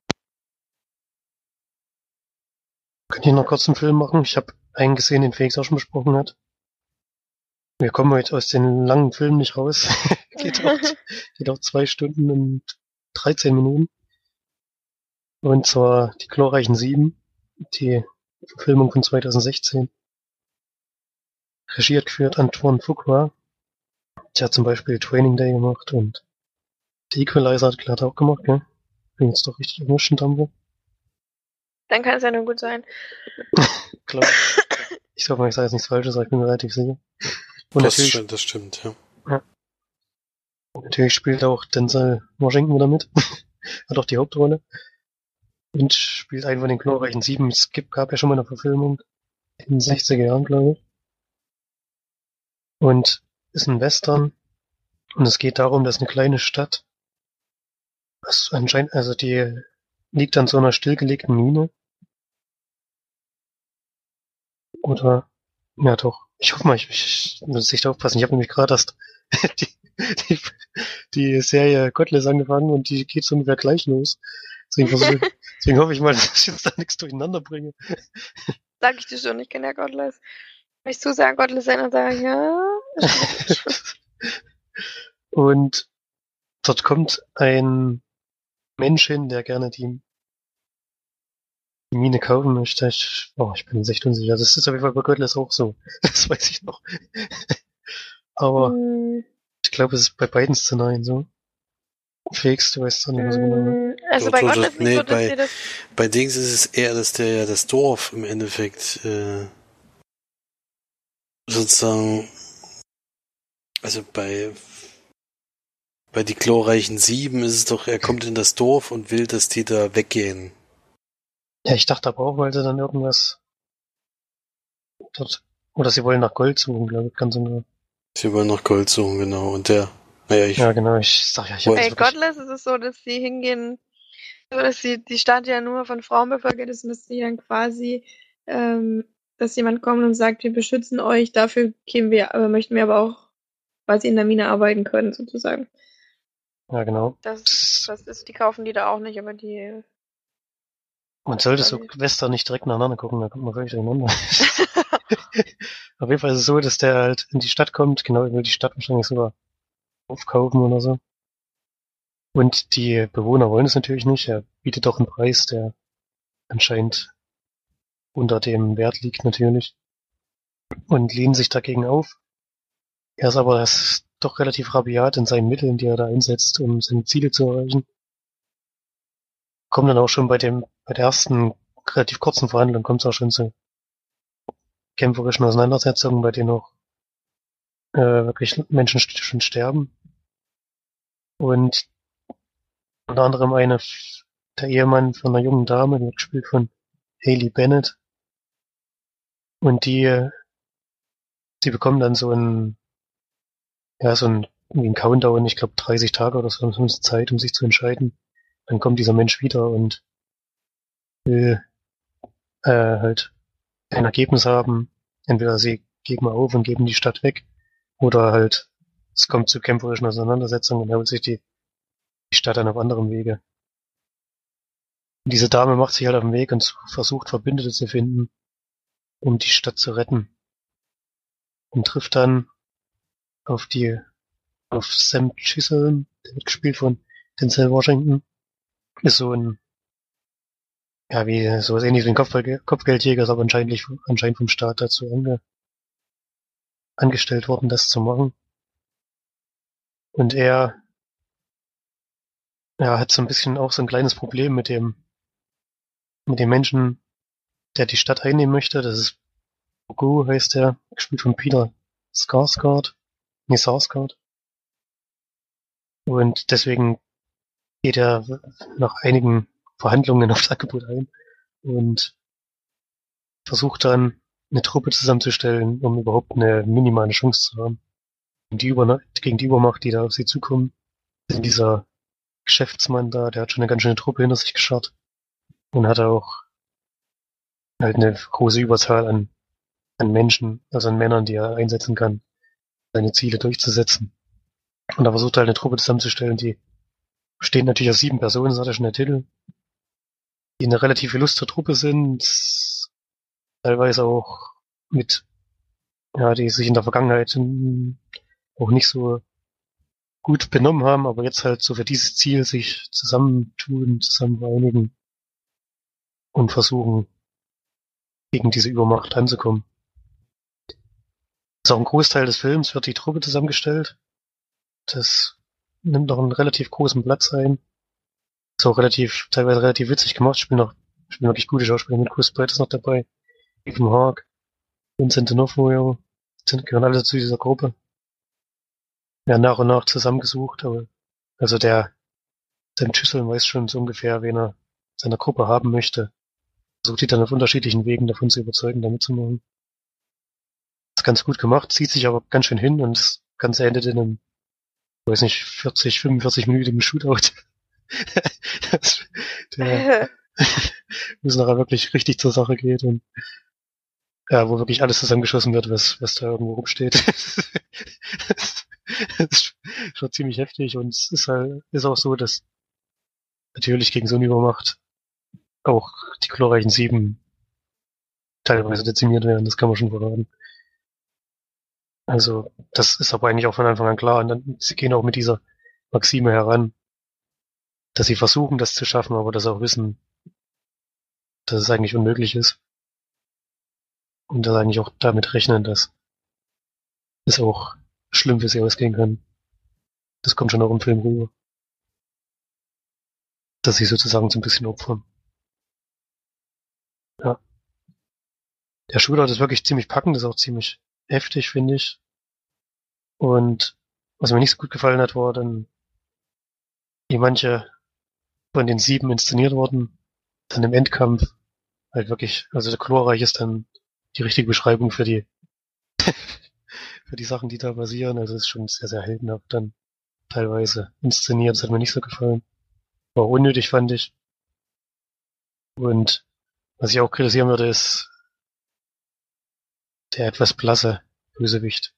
Könnt ihr noch kurz einen Film machen? Ich habe einen gesehen, den Felix auch schon besprochen hat. Wir kommen heute aus den langen Filmen nicht raus. geht, auch, geht auch zwei Stunden und 13 Minuten. Und zwar die glorreichen Sieben, die Verfilmung von 2016. Regie hat geführt Antoine Fuqua. Der hat zum Beispiel Training Day gemacht und The Equalizer hat Glatt auch gemacht, gell? Bin jetzt doch richtig erwischen, Dambo. Dann kann es ja nur gut sein. Klar. Ich hoffe mal, ich sage jetzt nichts Falsches, aber ich bin mir relativ sicher. Und das, natürlich, stimmt, das stimmt, ja. natürlich spielt auch Denzel Washington wieder mit. Hat auch die Hauptrolle. Und spielt einen von den glorreichen Sieben. Es gibt, gab ja schon mal eine Verfilmung. In den 60er Jahren, glaube ich. Und ist ein Western. Und es geht darum, dass eine kleine Stadt, was anscheinend, also die liegt an so einer stillgelegten Mine. Oder, ja doch. Ich hoffe mal, ich, ich muss echt aufpassen. Ich habe nämlich gerade erst die, die, die Serie Godless angefangen und die geht so ungefähr gleich los. Deswegen, versuche, deswegen hoffe ich mal, dass ich jetzt da nichts durcheinander bringe. Sag ich dir schon, ich kenne ja Godless. Wenn ich zu sagen Godless sein und sagen, ja. und dort kommt ein Mensch hin, der gerne die Mine kaufen möchte. Ich, oh, ich bin echt unsicher. Das ist auf jeden Fall bei Godless auch so. Das weiß ich noch. Aber Hm, ich glaube, es ist bei beiden Szenarien so. Felix, du weißt es auch nicht genau. ne? hm, also Doch, bei doch, Godless doch, nicht nee, so, dass bei- Bei Dings ist es eher, dass der ja das Dorf im Endeffekt äh, sozusagen, also bei, bei die glorreichen Sieben ist es doch, er kommt in das Dorf und will, dass die da weggehen. Ja, ich dachte aber auch, weil sie dann irgendwas dort, oder sie wollen nach Gold suchen, glaube ich, ganz genau. Sie wollen nach Gold suchen, genau. Und der, naja, ich, Ja, genau, ich sag ja, ich Bei Godless ist es so, dass sie hingehen, so dass sie die Stadt ja nur von Frauen bevölkert ist und dass sie dann quasi, ähm, dass jemand kommt und sagt, wir beschützen euch, dafür kämen wir, aber möchten wir aber auch quasi in der Mine arbeiten können, sozusagen. ja, genau. Das, das ist, die kaufen die da auch nicht, aber die. Man sollte so Quasi. Western nicht direkt nacheinander gucken, da kommt man völlig durcheinander. Auf jeden Fall ist es so, dass der halt in die Stadt kommt, genau, er will die Stadt wahrscheinlich sogar aufkaufen oder so. Und die Bewohner wollen es natürlich nicht. Er bietet doch einen Preis, der anscheinend unter dem Wert liegt natürlich. Und lehnen sich dagegen auf. Er ist aber das doch relativ rabiat in seinen Mitteln, die er da einsetzt, um seine Ziele zu erreichen. Kommt dann auch schon bei dem, bei der ersten relativ kurzen Verhandlung kommt es auch schon zu kämpferischen Auseinandersetzungen, bei denen auch äh, wirklich Menschen schon sterben. Und unter anderem eine, der Ehemann von einer jungen Dame, die gespielt von Haley Bennett. Und die, sie bekommen dann so ein, ja, so ein, irgendwie ein Countdown, ich glaube 30 Tage oder so, haben sie Zeit, um sich zu entscheiden. Dann kommt dieser Mensch wieder und will äh, halt ein Ergebnis haben. Entweder sie geben auf und geben die Stadt weg, oder halt es kommt zu kämpferischen Auseinandersetzungen und er holt sich die, die Stadt dann auf anderem Wege. Und diese Dame macht sich halt auf den Weg und versucht Verbündete zu finden, um die Stadt zu retten. Und trifft dann auf die, auf Sam Chisholm, der wird gespielt von Denzel Washington. Ist so ein, ja, wie, sowas ähnlich wie ein Kopfball, Kopfgeldjäger, ist aber anscheinend, anscheinend vom Staat dazu ange, angestellt worden, das zu machen. Und er, ja, hat so ein bisschen auch so ein kleines Problem mit dem, mit dem Menschen, der die Stadt einnehmen möchte. Das ist Bogo, heißt er, gespielt von Peter Skarsgård. Nee, Sarsgaard. Und deswegen geht er nach einigen Verhandlungen auf das Angebot ein und versucht dann eine Truppe zusammenzustellen, um überhaupt eine minimale Chance zu haben. Gegen die, gegen die Übermacht, die da auf sie zukommen, ist dieser Geschäftsmann da, der hat schon eine ganz schöne Truppe hinter sich gescharrt und hat auch halt eine große Überzahl an, an Menschen, also an Männern, die er einsetzen kann, seine Ziele durchzusetzen. Und da versucht er halt eine Truppe zusammenzustellen, die besteht natürlich aus sieben Personen, das hat er schon der Titel, die eine relativ illustre Truppe sind, teilweise auch mit, ja, die sich in der Vergangenheit auch nicht so gut benommen haben, aber jetzt halt so für dieses Ziel sich zusammentun, zusammen vereinigen und versuchen, gegen diese Übermacht anzukommen. ist auch ein Großteil des Films wird die Truppe zusammengestellt. Das nimmt noch einen relativ großen Platz ein. Ist auch relativ, teilweise relativ witzig gemacht. Spielen noch, spielen wirklich gute Schauspieler mit. Chris Pratt ist noch dabei. Ethan Hawke, Vincent D'Onofrio, gehören alle zu dieser Gruppe. Ja, nach und nach zusammengesucht, aber, also der, Sam Chisholm weiß schon so ungefähr, wen er seiner Gruppe haben möchte. Versucht die dann auf unterschiedlichen Wegen davon zu überzeugen, damit zu machen. Ist ganz gut gemacht, zieht sich aber ganz schön hin und das Ganze endet in einem, weiß nicht, 40, 45 minütigen Shootout. das, der, wo es nachher wirklich richtig zur Sache geht und ja, wo wirklich alles zusammengeschossen wird, was, was da irgendwo rumsteht. das ist schon ziemlich heftig und es ist halt, ist auch so, dass natürlich gegen so eine Übermacht auch die glorreichen Sieben teilweise dezimiert werden, das kann man schon verraten. Also, das ist aber eigentlich auch von Anfang an klar und dann, sie gehen auch mit dieser Maxime heran, dass sie versuchen, das zu schaffen, aber dass auch wissen, dass es eigentlich unmöglich ist. Und dass eigentlich auch damit rechnen, dass es auch schlimm für sie ausgehen kann. Das kommt schon auch im Film rüber. Dass sie sozusagen so ein bisschen opfern. Ja. Der Shootout ist wirklich ziemlich packend, ist auch ziemlich heftig, finde ich. Und was mir nicht so gut gefallen hat, war dann, wie manche von den sieben inszeniert wurden, dann im Endkampf halt wirklich, also der Chlorreich ist dann die richtige Beschreibung für die für die Sachen, die da basieren. Also es ist schon sehr, sehr heldenhaft dann teilweise inszeniert. Das hat mir nicht so gefallen. War unnötig, fand ich. Und was ich auch kritisieren würde, ist der etwas blasse Bösewicht,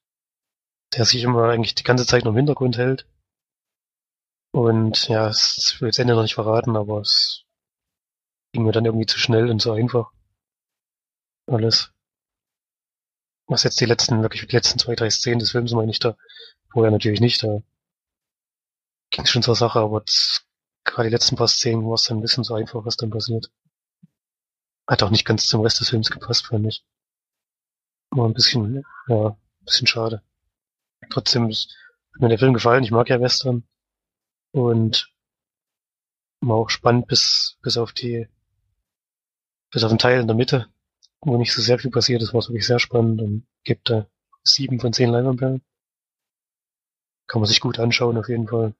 der sich immer eigentlich die ganze Zeit nur im Hintergrund hält. Und ja, es will jetzt Ende noch nicht verraten, aber es ging mir dann irgendwie zu schnell und zu einfach. Alles. Was jetzt die letzten, wirklich die letzten zwei, drei Szenen des Films meine ich da. Vorher natürlich nicht, da ging es schon zur Sache, aber das, gerade die letzten paar Szenen war es dann ein bisschen so einfach, was dann passiert. Hat auch nicht ganz zum Rest des Films gepasst, fand ich. War ein bisschen, ja, ein bisschen schade. Trotzdem ist mir der Film gefallen, ich mag ja Western. Und war auch spannend bis, bis auf die, bis auf den Teil in der Mitte, wo nicht so sehr viel passiert ist, war es wirklich sehr spannend und gibt da sieben von zehn Leinwandperlen. Kann man sich gut anschauen, auf jeden Fall.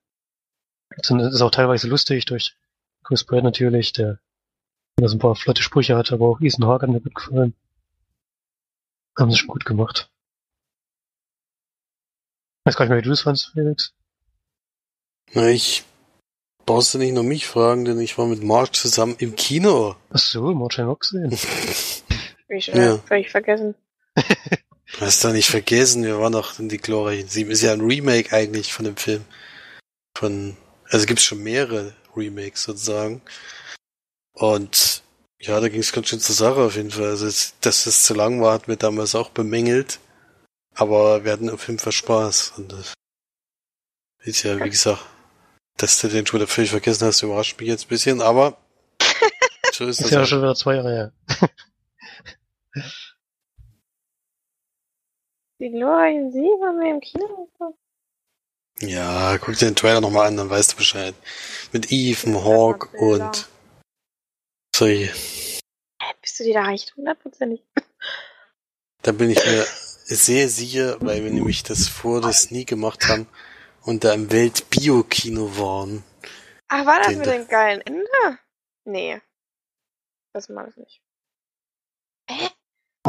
Das ist auch teilweise lustig durch Chris Pratt natürlich, der so ein paar flotte Sprüche hat, aber auch Ethan Hawke hat mir gut gefallen. Haben sie schon gut gemacht. Weiß gar nicht mehr, wie du es fandst, Felix. Na, ich brauchst du nicht nur mich fragen, denn ich war mit Mark zusammen im Kino. Ach so, Martin auch gesehen. Wie schon Ja. völlig vergessen. Hast du nicht vergessen, wir waren noch in die glorreichen Sieben. Ist ja ein Remake eigentlich von dem Film. Von, also gibt's schon mehrere Remakes sozusagen. Und ja, da ging es ganz schön zur Sache auf jeden Fall. Also, dass es zu lang war, hat mir damals auch bemängelt. Aber wir hatten auf jeden Fall Spaß. Und das ist ja, wie gesagt, dass du den schon wieder völlig vergessen hast, überrascht mich jetzt ein bisschen, aber so ist Ist das. ja halt. schon wieder zwei Jahre her. Die glorreichen Sieben haben wir im Kino. Ja, guck dir den Trailer nochmal an, dann weißt du Bescheid. Mit Ethan Hawke Bilder. und Hä, bist du dir da recht hundertprozentig? da bin ich mir sehr sicher, weil wir nämlich das vor das nie gemacht haben und da im Welt-Bio-Kino waren. Ach, war das Den mit dem geilen Ende? Nee. Das mag ich nicht. Hä?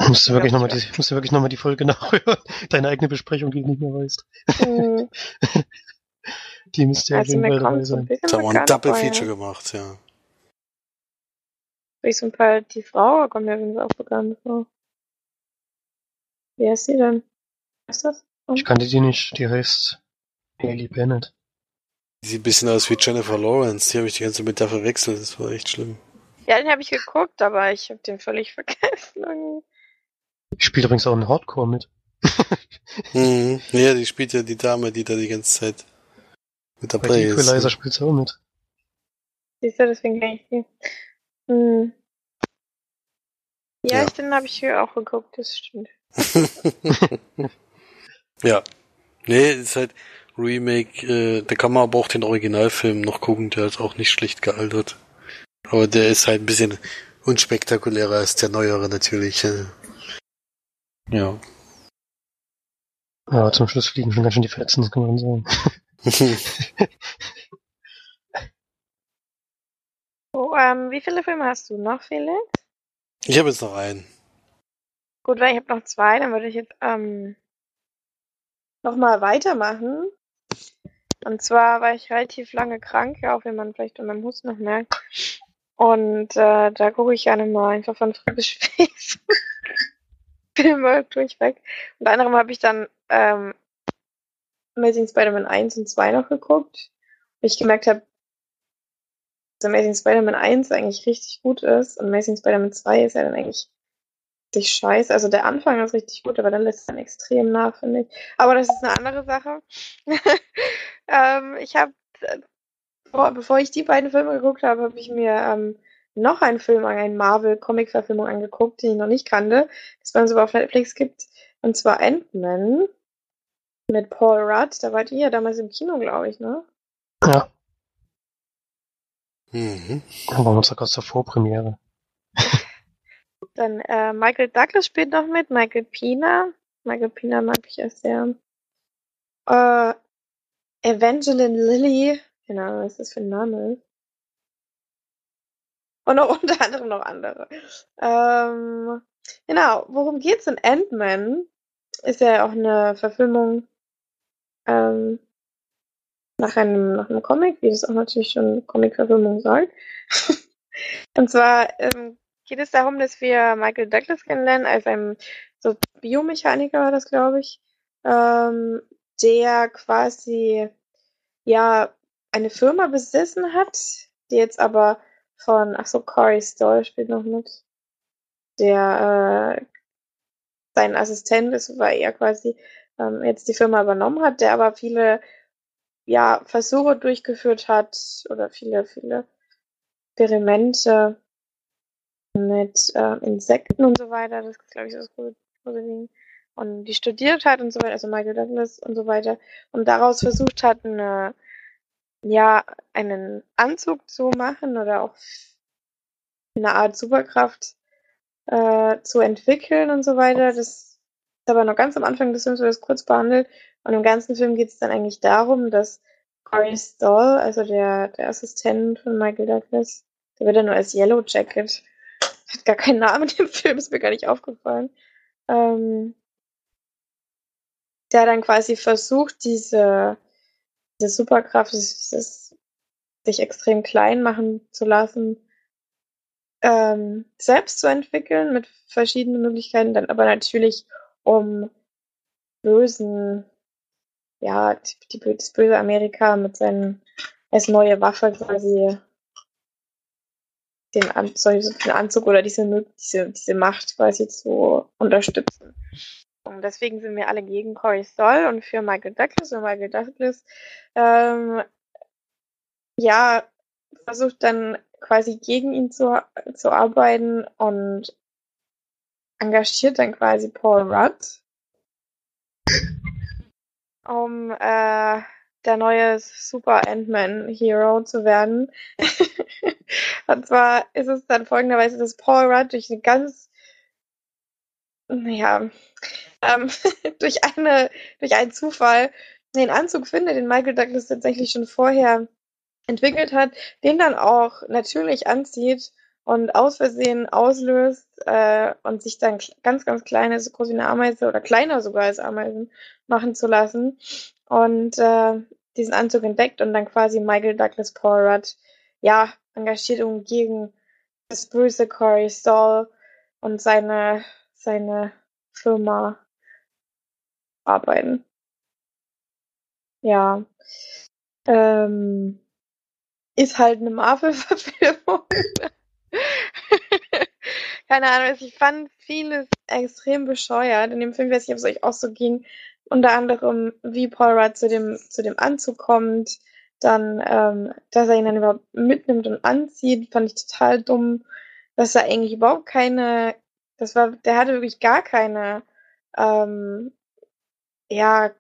Musst du wirklich nochmal die, musst du wirklich noch mal die Folge nachhören. Deine eigene Besprechung, die du nicht mehr weißt. Hm, Die müsste ja auf also jeden mir Fall dabei sein. Da haben wir ein Double Feature gemacht, ja. Durch so ein paar, die Frau kommt mir übrigens auch bekannt vor. Wer ist sie denn? Was ist das? Ich kannte die nicht. Die heißt Haley Bennett. Die sieht ein bisschen aus wie Jennifer Lawrence. Die habe ich die ganze Zeit mit verwechselt. Das war echt schlimm. Ja, den habe ich geguckt, aber ich habe den völlig vergessen. irgendwie. Die spielt übrigens auch in Hardcore mit. Mhm. Ja, die spielt ja die Dame, die da die ganze Zeit mit Bei dabei ist. Equalizer spielt sie auch mit. Siehst du, deswegen kann ich die. Hm. Ja, Ja. Ich, den habe ich auch geguckt, das stimmt. ja. Nee, ist halt Remake, äh, da kann man aber auch den Originalfilm noch gucken, der ist auch nicht schlecht gealtert. Aber der ist halt ein bisschen unspektakulärer als der neuere natürlich. äh. Ja. Ja, zum Schluss fliegen schon ganz schön die Fetzen, das kann man sagen. Oh, ähm, wie viele Filme hast du noch, Felix? ich habe jetzt noch einen. Gut, weil ich habe noch zwei, dann würde ich jetzt ähm, nochmal weitermachen. Und zwar war ich relativ lange krank, ja, auch wenn man vielleicht an meinem Husten noch merkt. Und äh, da gucke ich gerne mal einfach von früh bis spät Filme durchweg. Unter anderem habe ich dann ähm, Amazing Spider-Man 1 und 2 noch geguckt. Wo ich gemerkt habe, Amazing Spider-Man 1 eigentlich richtig gut ist und Amazing Spider-Man 2 ist ja dann eigentlich richtig scheiße. Also der Anfang ist richtig gut, aber dann lässt es dann extrem nach, finde ich. Aber das ist eine andere Sache. ähm, ich habe, bevor, bevor ich die beiden Filme geguckt habe, habe ich mir ähm, noch einen Film, eine Marvel-Comic-Verfilmung angeguckt, den ich noch nicht kannte, das man sogar auf Netflix gibt. Und zwar Ant-Man mit Paul Rudd. Da wart ihr ja damals im Kino, glaube ich, ne? Ja, Mhm. uns sogar zur Vorpremiere. Dann äh, Michael Douglas spielt noch mit, Michael Pina. Michael Pina mag ich erst sehr. Äh, Evangeline Lilly, genau, was ist das für ein Name? Und noch unter anderem noch andere. Ähm, genau, worum geht's in Ant-Man? Ist ja auch eine Verfilmung ähm, nach einem, nach einem Comic, wie das auch natürlich schon Comic-Verfilmung sagt. Und zwar ähm, geht es darum, dass wir Michael Douglas kennenlernen als ein so Biomechaniker war das, glaube ich, ähm, der quasi ja eine Firma besessen hat, die jetzt aber von, ach so, Corey Stoll spielt noch mit, der äh, sein Assistent ist, weil er quasi ähm, jetzt die Firma übernommen hat, der aber viele ja, Versuche durchgeführt hat oder viele, viele Experimente mit äh, Insekten und so weiter. Das ist, glaube ich, das große, große Ding. Und die studiert hat und so weiter, also Michael Douglas und so weiter. Und daraus versucht hat, eine, ja, einen Anzug zu machen oder auch eine Art Superkraft äh, zu entwickeln und so weiter. Das ist aber noch ganz am Anfang des Films wird das kurz behandelt. Und im ganzen Film geht es dann eigentlich darum, dass Corey Stoll, also der, der Assistent von Michael Douglas, der wird dann nur als Yellow Jacket, hat gar keinen Namen dem Film, ist mir gar nicht aufgefallen. Ähm, der dann quasi versucht, diese, diese Superkraft, dieses, sich extrem klein machen zu lassen, ähm, selbst zu entwickeln mit verschiedenen Möglichkeiten, dann aber natürlich um bösen, ja, die, die, das böse Amerika mit seinen als neue Waffe quasi den, An den Anzug oder diese, diese, diese Macht quasi zu unterstützen. Und deswegen sind wir alle gegen Corey Stoll und für Michael Douglas. Und Michael Douglas ähm, ja, versucht dann quasi gegen ihn zu, zu arbeiten und engagiert dann quasi Paul Rudd, um äh, der neue Super Ant-Man Hero zu werden. und zwar ist es dann folgenderweise, dass Paul Rudd durch eine ganz, ja, ähm, durch eine, durch einen Zufall den Anzug findet, den Michael Douglas tatsächlich schon vorher entwickelt hat, den dann auch natürlich anzieht und aus Versehen auslöst äh, und sich dann ganz, ganz kleine, so groß wie eine Ameise oder kleiner sogar als Ameisen machen zu lassen und äh, diesen Anzug entdeckt und dann quasi Michael Douglas Paul Rudd ja engagiert, um gegen das böse Corey Stoll und seine seine Firma arbeiten. Ja. Ähm, ist halt eine Marvel-Verfilmung. Keine Ahnung, ich fand vieles extrem bescheuert. In dem Film weiß ich, ob es euch auch so ging. Unter anderem, wie Paul Rudd zu dem, zu dem Anzug kommt, dann, ähm, dass er ihn dann überhaupt mitnimmt und anzieht, fand ich total dumm. Dass er eigentlich überhaupt keine, das war, der hatte wirklich gar keine, ähm, ja,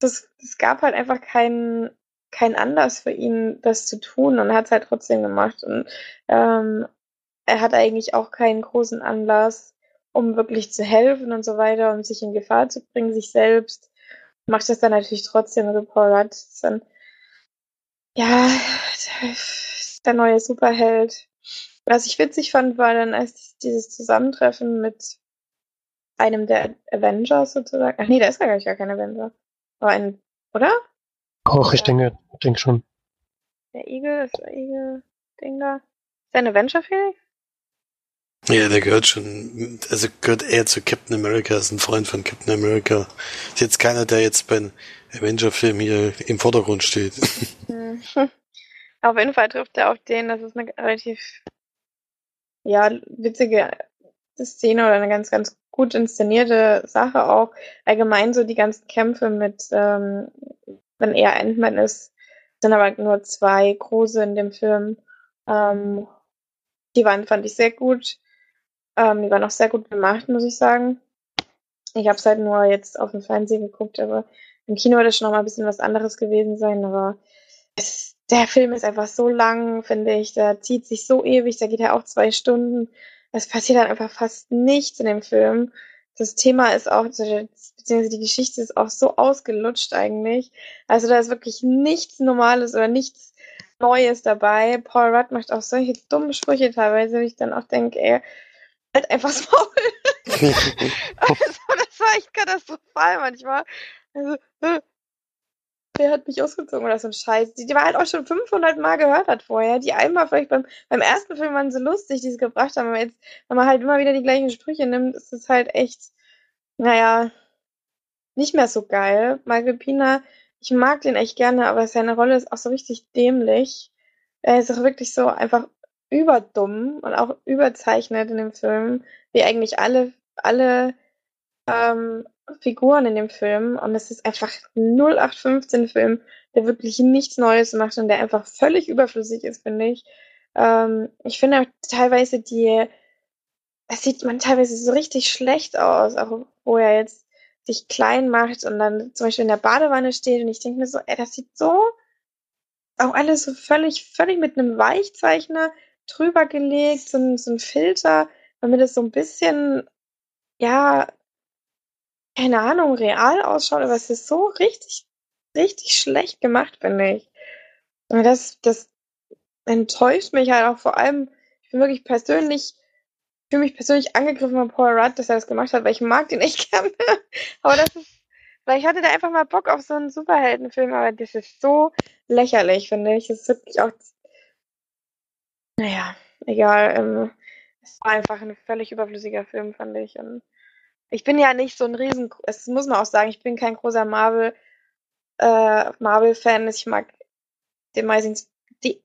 das, es gab halt einfach keinen, keinen Anlass für ihn, das zu tun und hat es halt trotzdem gemacht. Und ähm, er hat eigentlich auch keinen großen Anlass, um wirklich zu helfen und so weiter, um sich in Gefahr zu bringen, sich selbst. Macht das dann natürlich trotzdem. Also Paul ist dann, ja, der neue Superheld. Was ich witzig fand, war dann als dieses Zusammentreffen mit einem der Avengers sozusagen. Ach nee, da ist ja gar kein Avenger. Aber ein, oder? Och, ich denke, denke schon. Der Igel, ist der Igel-Ding da. Ist der ein Avenger, Felix? Ja, der gehört schon, also gehört eher zu Captain America, ist ein Freund von Captain America. Ist jetzt keiner, der jetzt beim Avenger-Film hier im Vordergrund steht. Hm. Auf jeden Fall trifft er auf den, das ist eine relativ, ja, witzige Szene oder eine ganz, ganz gut inszenierte Sache auch. Allgemein so die ganzen Kämpfe mit, ähm, wenn er Ant-Man ist, sind aber nur zwei große in dem Film. Ähm, die waren, fand ich sehr gut. Ähm, die waren auch sehr gut gemacht, muss ich sagen. Ich habe es halt nur jetzt auf dem Fernsehen geguckt, aber im Kino wird es schon noch mal ein bisschen was anderes gewesen sein. Aber es, der Film ist einfach so lang, finde ich. Der zieht sich so ewig. Der geht ja auch zwei Stunden. Es passiert dann einfach fast nichts in dem Film. das Thema ist auch, beziehungsweise die Geschichte ist auch so ausgelutscht eigentlich. Also da ist wirklich nichts Normales oder nichts Neues dabei. Paul Rudd macht auch solche dummen Sprüche teilweise, wo ich dann auch denke, ey, halt einfach das Maul. also, das war echt katastrophal manchmal. Also, äh, wer hat mich ausgezogen oder so ein Scheiß, die, die man halt auch schon 500 Mal gehört hat vorher, die einmal vielleicht beim, beim ersten Film waren so lustig, die sie gebracht haben, aber jetzt, wenn man halt immer wieder die gleichen Sprüche nimmt, ist es halt echt, naja, nicht mehr so geil. Michael Pina, ich mag den echt gerne, aber seine Rolle ist auch so richtig dämlich. Er ist auch wirklich so einfach überdumm und auch überzeichnet in dem Film, wie eigentlich alle, alle ähm, Figuren in dem Film und es ist einfach 0815 Film, der wirklich nichts Neues macht und der einfach völlig überflüssig ist, finde ich. Ähm, ich finde auch teilweise die, es sieht man teilweise so richtig schlecht aus, auch wo er jetzt sich klein macht und dann zum Beispiel in der Badewanne steht und ich denke mir so, ey, das sieht so auch alles so völlig, völlig mit einem Weichzeichner drüber gelegt, so so ein Filter, damit es so ein bisschen, ja, keine Ahnung, real ausschaut, aber es ist so richtig, richtig schlecht gemacht, finde ich. Und das, das enttäuscht mich halt auch vor allem, ich bin wirklich persönlich, ich fühle mich persönlich angegriffen von Paul Rudd, dass er das gemacht hat, weil ich mag den echt gerne. aber das ist, weil ich hatte da einfach mal Bock auf so einen Superheldenfilm, aber das ist so lächerlich, finde ich. Es ist wirklich auch, naja, egal, ähm, es war einfach ein völlig überflüssiger Film, fand ich. Und ich bin ja nicht so ein riesen, es muss man auch sagen, ich bin kein großer Marvel, äh, Marvel-Fan. Ich mag die Amazing,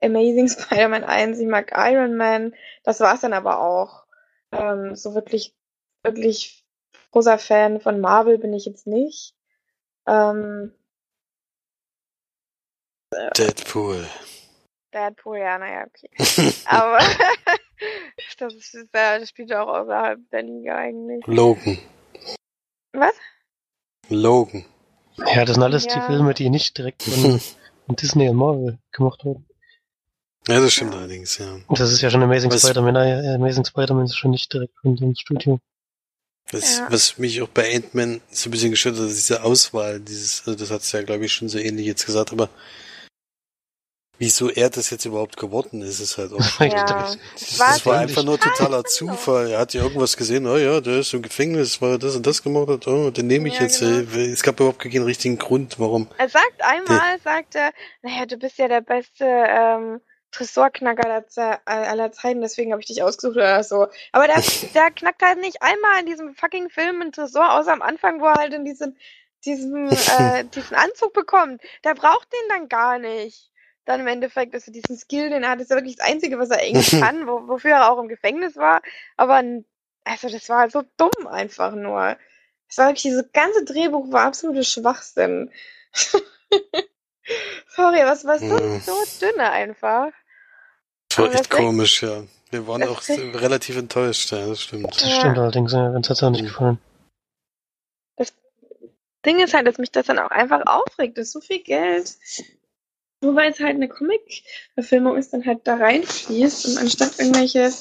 Amazing Spider-Man 1, ich mag Iron Man. Das war's dann aber auch. Ähm, so wirklich, wirklich großer Fan von Marvel bin ich jetzt nicht. Ähm, Deadpool. Deadpool, ja, naja, okay. aber das, ist, das spielt auch außerhalb der Liga eigentlich. Logan. Was? Logan. Ja, das sind alles Ja. die Filme, die nicht direkt von, von Disney und Marvel gemacht wurden. Ja, das stimmt allerdings, ja. Und das ist ja schon Amazing Spider-Man. äh, Amazing Spider-Man ist schon nicht direkt von dem Studio. Was, Ja. was mich auch bei Ant-Man so ein bisschen gestört hat, ist diese Auswahl, dieses, also das hat's ja, glaube ich, schon so ähnlich jetzt gesagt, aber wieso er das jetzt überhaupt geworden ist, ist halt auch. Ja. das, war das war einfach nur totaler Zufall. Er hat ja irgendwas gesehen, oh ja, der ist im Gefängnis, weil er das und das gemacht hat, oh, den nehme ich Ja, jetzt. genau. äh, Es gab überhaupt keinen richtigen Grund, warum. Er sagt einmal, sagt er, naja, du bist ja der beste ähm, Tresorknacker aller, Ze- aller Zeiten, deswegen habe ich dich ausgesucht oder so. Aber der, der knackt halt nicht einmal in diesem fucking Film einen Tresor, außer am Anfang, wo er halt in diesen, diesen, äh, diesen Anzug bekommt. Der braucht den dann gar nicht. Dann im Endeffekt, also diesen Skill, den er hat, ist ja wirklich das Einzige, was er eigentlich kann, wo, wofür er auch im Gefängnis war. Aber also das war halt so dumm einfach nur. Das war wirklich, dieses ganze Drehbuch war absoluter Schwachsinn. Sorry, es war so, Ja. so dünne einfach. Das war echt das- komisch, ja. Wir waren das- auch relativ enttäuscht, ja, das stimmt. Das Ja. stimmt allerdings, ja, uns hat's auch nicht Mhm. gefallen. Ding ist halt, dass mich das dann auch einfach aufregt, dass so viel Geld, nur weil es halt eine Comic-Verfilmung ist, dann halt da reinfließt und anstatt irgendwelche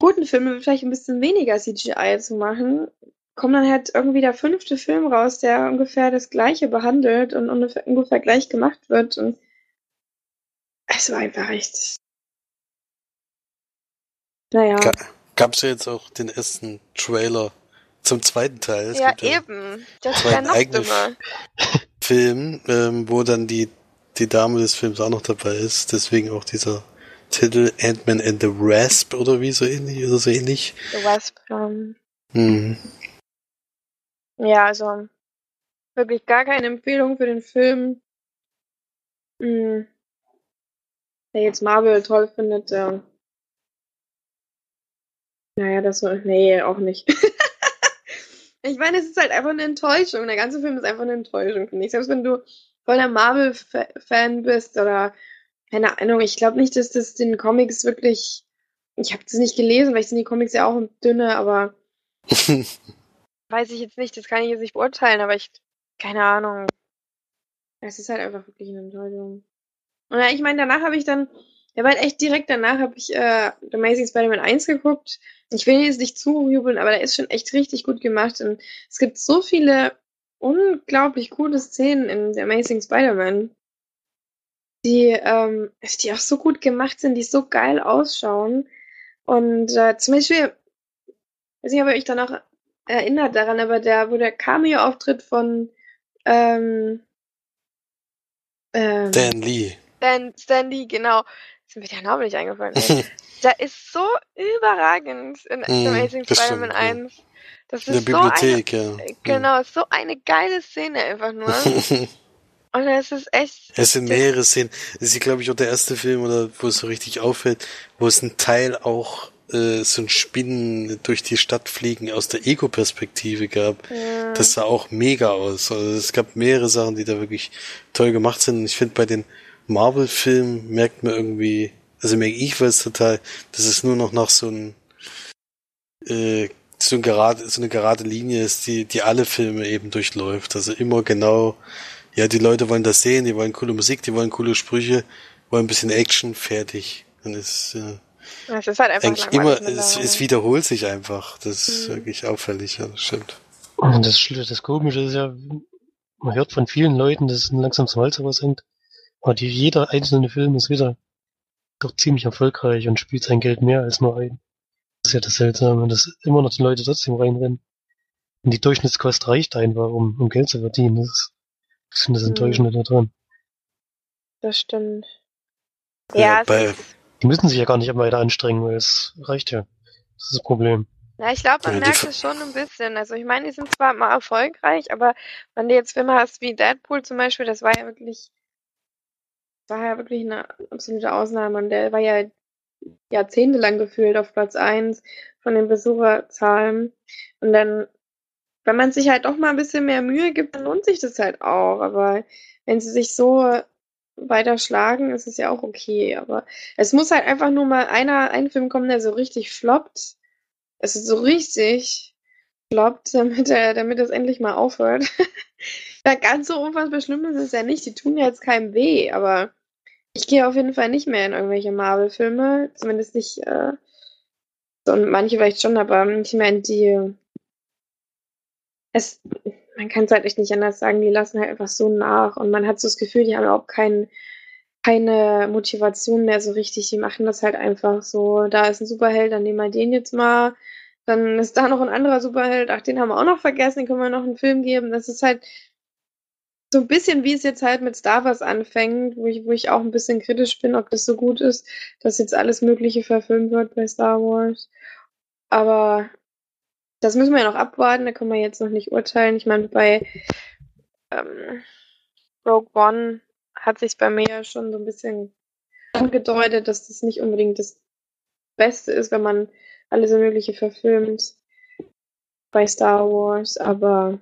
guten Filme vielleicht ein bisschen weniger CGI zu machen, kommt dann halt irgendwie der fünfte Film raus, der ungefähr das gleiche behandelt und ungefähr, ungefähr gleich gemacht wird und es war einfach echt. Naja. Ga gab's ja jetzt auch den ersten Trailer zum zweiten Teil. Es Ja, ja eben. Das zwei wäre noch dümmer. Film, ähm, wo dann die, die Dame des Films auch noch dabei ist. Deswegen auch dieser Titel Ant-Man and the Rasp oder wie so ähnlich oder so ähnlich. The Wasp. Ähm, Mhm. ja, also wirklich gar keine Empfehlung für den Film. Hm. Wer jetzt Marvel toll findet, der. Naja, das so. Nee, auch nicht. ich meine, es ist halt einfach eine Enttäuschung. Der ganze Film ist einfach eine Enttäuschung, finde ich. Selbst wenn du voller Marvel-Fan bist oder keine Ahnung, ich glaube nicht, dass das den Comics wirklich. Ich habe das nicht gelesen, weil ich sind die Comics ja auch dünne, aber weiß ich jetzt nicht, das kann ich jetzt nicht beurteilen, aber ich, keine Ahnung. Es ist halt einfach wirklich eine Enttäuschung. Und ja, ich meine, danach habe ich dann Ja, weil echt direkt danach habe ich äh, The Amazing Spider-Man 1 geguckt. Ich will jetzt nicht zujubeln, aber der ist schon echt richtig gut gemacht. Und es gibt so viele unglaublich coole Szenen in The Amazing Spider-Man, die, ähm, die auch so gut gemacht sind, die so geil ausschauen. Und äh, zum Beispiel, weiß nicht, ob ihr euch dann auch erinnert daran, aber der, wo der Cameo-Auftritt von ähm, ähm, Dan Lee. Stan, Stan Lee, genau. Ist mir der Name nicht eingefallen. Der ist so überragend in Mm, Amazing Spider-Man stimmt, ja. 1. Das In der ist so eine, Bibliothek, ja. genau, so eine geile Szene einfach nur. Und es ist echt. Es sind mehrere Szenen. Das ist, glaube ich, auch der erste Film, oder wo es so richtig auffällt, wo es ein Teil auch äh, so ein Spinnen durch die Stadt fliegen aus der Ego-Perspektive gab. Ja. Das sah auch mega aus. Also es gab mehrere Sachen, die da wirklich toll gemacht sind. Und ich finde, bei den Marvel-Filmen merkt man irgendwie, also merke ich was total, dass es nur noch nach so ein äh, so, ein gerade, so eine gerade Linie ist, die, die alle Filme eben durchläuft. Also immer genau, ja, die Leute wollen das sehen, die wollen coole Musik, die wollen coole Sprüche, wollen ein bisschen Action, fertig. Dann ist äh, Es ist halt einfach eigentlich immer, es, es wiederholt sich einfach. Das ist Mhm. wirklich auffällig, ja, das stimmt. Und das, das Komische ist ja, man hört von vielen Leuten, dass es langsam zum Hals aber sind. Aber die, jeder einzelne Film ist wieder doch ziemlich erfolgreich und spielt sein Geld mehr als nur ein. Das ist ja das Seltsame, dass immer noch die Leute trotzdem reinrennen. Und die Durchschnittskost reicht einfach, um, um Geld zu verdienen. Das ist, das ist das Mhm. Enttäuschende daran. Das stimmt. Ja, Ja, es bei- ist, Die müssen sich ja gar nicht immer weiter anstrengen, weil es reicht ja. Das ist das Problem. ja, ich glaube, man Ja, merkt es schon ein bisschen. Also ich meine, die sind zwar mal erfolgreich, aber wenn du jetzt Filme hast wie Deadpool zum Beispiel, das war ja wirklich, war ja wirklich eine absolute Ausnahme. Und der war ja jahrzehntelang gefühlt auf Platz eins von den Besucherzahlen. Und dann, wenn man sich halt doch mal ein bisschen mehr Mühe gibt, dann lohnt sich das halt auch. Aber wenn sie sich so weiter schlagen, ist es ja auch okay. Aber es muss halt einfach nur mal einer, ein Film kommen, der so richtig floppt. Es ist so richtig floppt, damit er, damit es endlich mal aufhört. ja, ganz so unfassbar schlimm ist es ja nicht. Die tun ja jetzt keinem weh, aber ich gehe auf jeden Fall nicht mehr in irgendwelche Marvel-Filme. Zumindest nicht, äh, und manche vielleicht schon, aber nicht mehr in die. Es, man kann es halt echt nicht anders sagen, die lassen halt einfach so nach und man hat so das Gefühl, die haben überhaupt kein, keine Motivation mehr so richtig. Die machen das halt einfach so. Da ist ein Superheld, dann nehmen wir den jetzt mal. Dann ist da noch ein anderer Superheld, ach, den haben wir auch noch vergessen, den können wir noch einen Film geben. Das ist halt so ein bisschen, wie es jetzt halt mit Star Wars anfängt, wo ich, wo ich auch ein bisschen kritisch bin, ob das so gut ist, dass jetzt alles Mögliche verfilmt wird bei Star Wars. Aber das müssen wir ja noch abwarten, da können wir jetzt noch nicht urteilen. Ich meine, bei ähm, Rogue One hat sich bei mir ja schon so ein bisschen angedeutet, dass das nicht unbedingt das Beste ist, wenn man alles Mögliche verfilmt bei Star Wars, aber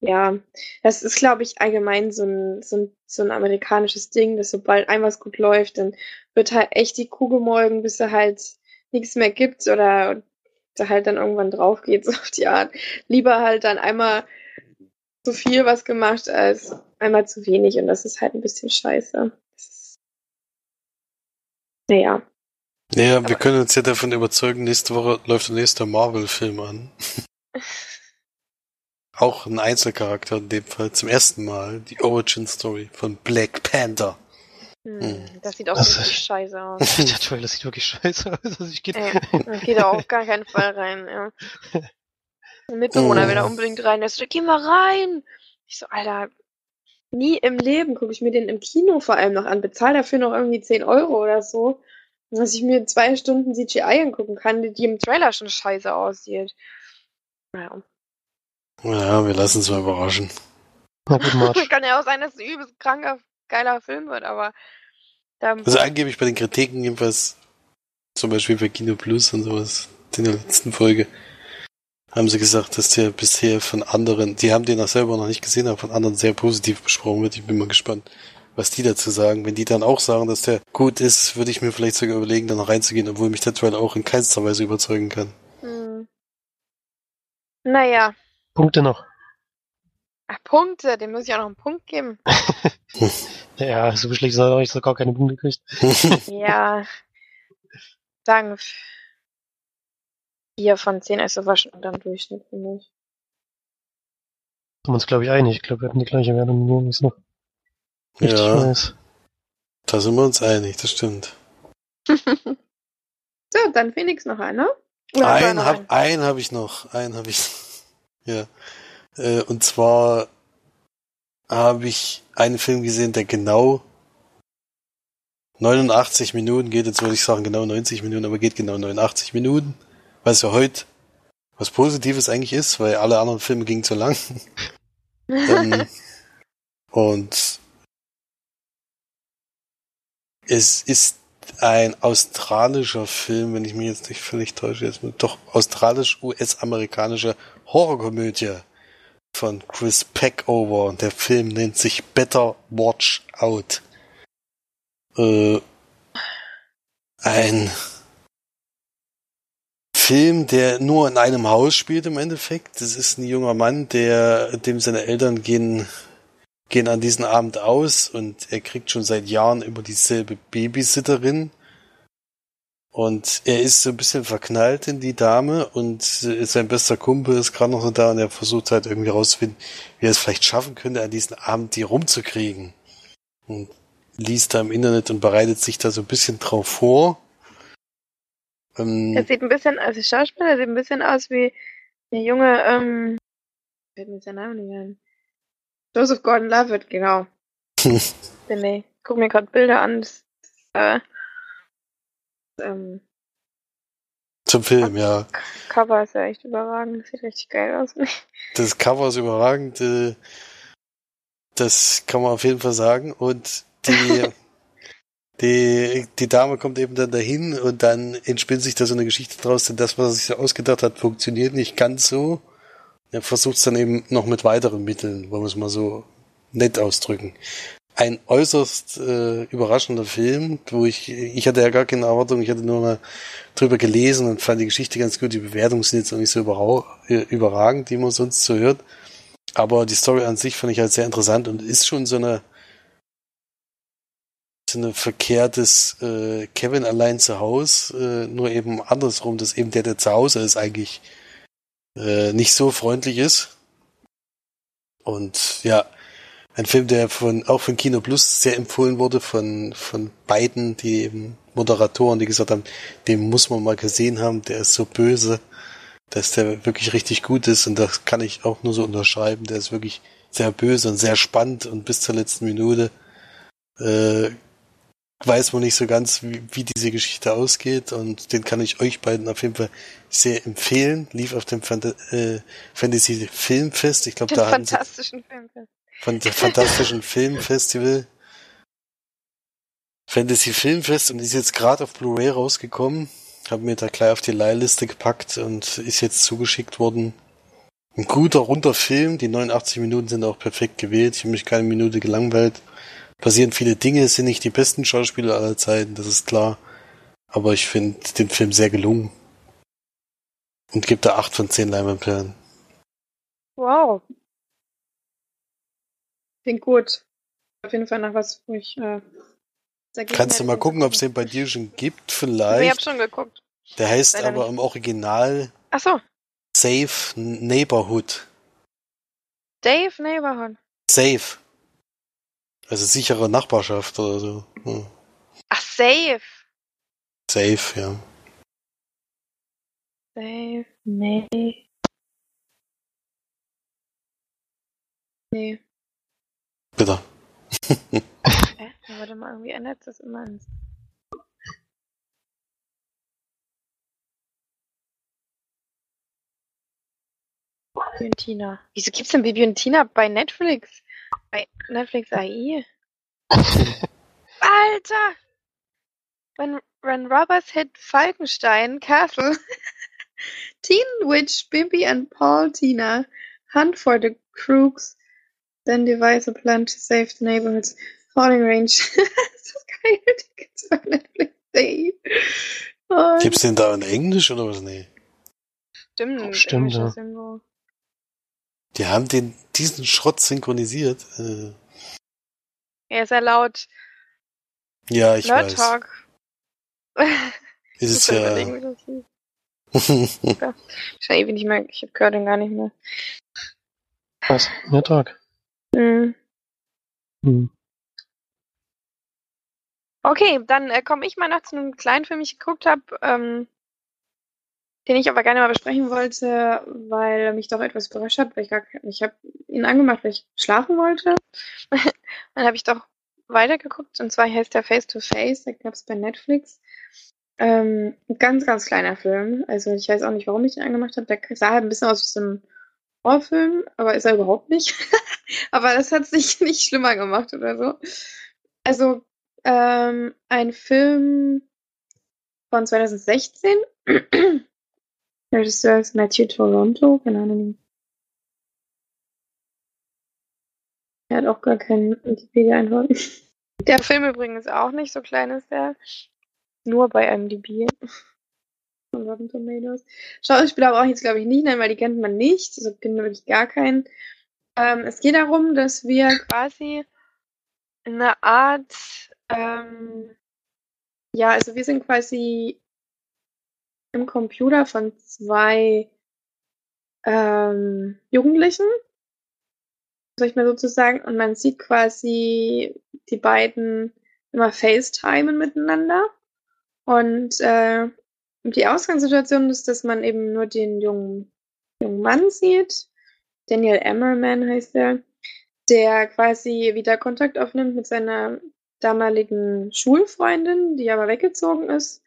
ja, das ist, glaube ich, allgemein so ein, so, ein, so ein amerikanisches Ding, dass sobald ein was gut läuft, dann wird halt echt die Kuh gemolken, bis er halt nichts mehr gibt oder da halt dann irgendwann drauf geht, so auf die Art. Lieber halt dann einmal zu viel was gemacht als einmal zu wenig und das ist halt ein bisschen scheiße. Naja. Ja, wir können uns ja davon überzeugen, nächste Woche läuft der nächste Marvel-Film an. Auch ein Einzelcharakter in dem Fall zum ersten Mal. Die Origin Story von Black Panther. Hm, Hm. das sieht auch Das richtig ist- scheiße aus. Der Trailer sieht wirklich scheiße aus. Also ich geht, das geht auch auf gar keinen Fall rein, ja. Ein Mitbewohner will da Oh. unbedingt rein. Der so, geh mal rein. Ich so, Alter, nie im Leben gucke ich mir den im Kino vor allem noch an. Bezahl dafür noch irgendwie 10 Euro oder so. Dass ich mir zwei Stunden CGI angucken kann, die, die im Trailer schon scheiße aussieht. Ja. Ja, wir lassen uns mal überraschen. Kann ja auch sein, dass es ein übelst kranker, geiler Film wird, aber da Also angeblich bei den Kritiken jedenfalls, zum Beispiel bei Kino Plus und sowas, in der letzten Folge, haben sie gesagt, dass der bisher von anderen, die haben den auch selber noch nicht gesehen, aber von anderen sehr positiv besprochen wird. Ich bin mal gespannt, was die dazu sagen. Wenn die dann auch sagen, dass der gut ist, würde ich mir vielleicht sogar überlegen, da noch reinzugehen, obwohl mich der Trailer auch in keinster Weise überzeugen kann. Hm. Naja. Punkte noch. Ach, Punkte, dem muss ich auch noch einen Punkt geben. Ja, so schlecht ist er auch nicht, so gar keine Punkte gekriegt. Ja. Sagen vier von zehn, also war schon unterm Durchschnitt, finde ich. Sind wir uns, glaube ich, einig. Ich glaube, wir hatten die gleiche Wertung, nur ist noch richtig Ja. weiß. Da sind wir uns einig, das stimmt. so, dann Phoenix noch einer. Einen noch hab, ein? einen hab ich noch. Einen habe ich. Ja. Äh, und zwar habe ich einen Film gesehen, der genau 89 Minuten geht. Jetzt würde ich sagen genau 90 Minuten, aber geht genau 89 Minuten. Was ja heute was Positives eigentlich ist, weil alle anderen Filme gingen zu lang. ähm, und es ist ein australischer Film, wenn ich mich jetzt nicht völlig täusche, jetzt mit, doch australisch-US-amerikanische Horrorkomödie von Chris Peckover. Der Film nennt sich Better Watch Out. Äh, ein Film, der nur in einem Haus spielt im Endeffekt. Das ist ein junger Mann, der, dem seine Eltern gehen, gehen an diesen Abend aus und er kriegt schon seit Jahren immer dieselbe Babysitterin. Und er ist so ein bisschen verknallt in die Dame und sein bester Kumpel ist gerade noch so da und er versucht halt irgendwie rauszufinden, wie er es vielleicht schaffen könnte, an diesem Abend die rumzukriegen. Und liest da im Internet und bereitet sich da so ein bisschen drauf vor. Ähm, Er sieht ein bisschen, also Schauspieler sieht ein bisschen aus wie der junge, ähm, fällt mir sein Name nicht ein. Joseph Gordon-Levitt, genau. Bin ich. Guck mir gerade Bilder an. Das, äh, ähm, zum Film, ja. Cover ist ja echt überragend. Sieht richtig geil aus. Das Cover ist überragend. Äh, das kann man auf jeden Fall sagen. Und die, die, die Dame kommt eben dann dahin und dann entspinnt sich da so eine Geschichte draus, denn das, was er sich so ausgedacht hat, funktioniert nicht ganz so. Er versucht es dann eben noch mit weiteren Mitteln, wollen wir es mal so nett ausdrücken. Ein äußerst äh, überraschender Film, wo ich, ich hatte ja gar keine Erwartung, ich hatte nur mal drüber gelesen und fand die Geschichte ganz gut. Die Bewertungen sind jetzt noch nicht so äh, überragend, die man sonst so hört. Aber die Story an sich fand ich halt sehr interessant und ist schon so eine so eine verkehrtes äh, Kevin allein zu Hause, äh, nur eben andersrum, dass eben der, der zu Hause ist, eigentlich äh, nicht so freundlich ist. Und ja, ein Film, der von auch von Kino Plus sehr empfohlen wurde, von, von beiden, die eben Moderatoren, die gesagt haben, den muss man mal gesehen haben, der ist so böse, dass der wirklich richtig gut ist. Und das kann ich auch nur so unterschreiben, der ist wirklich sehr böse und sehr spannend. Und bis zur letzten Minute äh, weiß man nicht so ganz, wie, wie diese Geschichte ausgeht und den kann ich euch beiden auf jeden Fall sehr empfehlen. Lief auf dem Phant äh, Fantasy Filmfest. Ich glaube, da hatten sie von der fantastischen Filmfestival. Fantasy Filmfest und ist jetzt gerade auf Blu-ray rausgekommen. Habe mir da gleich auf die Leihliste gepackt und ist jetzt zugeschickt worden. Ein guter, runder Film. Die 89 Minuten sind auch perfekt gewählt. Ich habe mich keine Minute gelangweilt. Passieren viele Dinge, sind nicht die besten Schauspieler aller Zeiten, das ist klar. Aber ich finde den Film sehr gelungen. Und gibt da 8 von 10 Leinwandperlen. Wow. Klingt gut. Auf jeden Fall nach was, wo ich, äh, Kannst du mal ich gucken, ob es den bei dir schon gibt, Ich vielleicht. hab schon geguckt. Der heißt leider aber nicht. im Original Ach so. Safe Neighborhood. Dave Neighborhood. Safe. Also sichere Nachbarschaft oder so. Hm. Ach, Safe. Safe, ja. Safe. Nee. Nee. Bitte. Hä? Warte mal, irgendwie ändert das immer. ins- Bibi und Tina. Wieso gibt's denn Bibi und Tina bei Netflix? Bei Netflix AI? Alter! When, when robbers hit Falkenstein Castle, Teen Witch, Bibi and Paul Tina hunt for the crooks, then devise a plan to save the neighborhoods. Falling Range. das ist geil, gibt's bei Netflix AI. Gibt's den da in Englisch oder was? Nee. stimmt, Stimmt, ja. Die haben den, diesen Schrott synchronisiert. Äh, Er ist ja laut Ja, ich Nerd weiß. Talk. Ist es ja. hieß. Schon ewig nicht mehr. Ich höre den gar nicht mehr. Was? Ja, Tag. Hm. Hm. Okay, dann äh, komme ich mal noch zu einem kleinen Film, den ich geguckt habe, ähm, den ich aber gerne mal besprechen wollte, weil er mich doch etwas überrascht hat, weil ich gar ich habe ihn angemacht, weil ich schlafen wollte. dann habe ich doch weitergeguckt und zwar heißt der Face to Face, der gab es bei Netflix. Ähm, ein ganz, ganz kleiner Film. Also ich weiß auch nicht, warum ich den angemacht habe. Der sah halt ein bisschen aus wie so ein Horrorfilm, aber ist er überhaupt nicht. aber das hat sich nicht schlimmer gemacht oder so. Also ähm, ein Film von 2016. Regisseur ist Matthew Toronto, keine Ahnung. Er hat auch gar keinen Wikipedia-Eintrag. Der Film übrigens auch nicht, so klein ist der. Nur bei IMDb. Von Rotten Tomatoes. Schauspieler brauche ich jetzt, glaube ich, nicht nennen, weil die kennt man nicht. Also kennen wir wirklich gar keinen. Ähm, es geht darum, dass wir quasi eine Art, ähm, ja, also wir sind quasi im Computer von zwei ähm, Jugendlichen, soll ich mal sozusagen, und man sieht quasi die beiden immer FaceTimen miteinander. Und äh, die Ausgangssituation ist, dass man eben nur den jungen, jungen Mann sieht. Daniel Emmerman heißt er, der quasi wieder Kontakt aufnimmt mit seiner damaligen Schulfreundin, die aber weggezogen ist.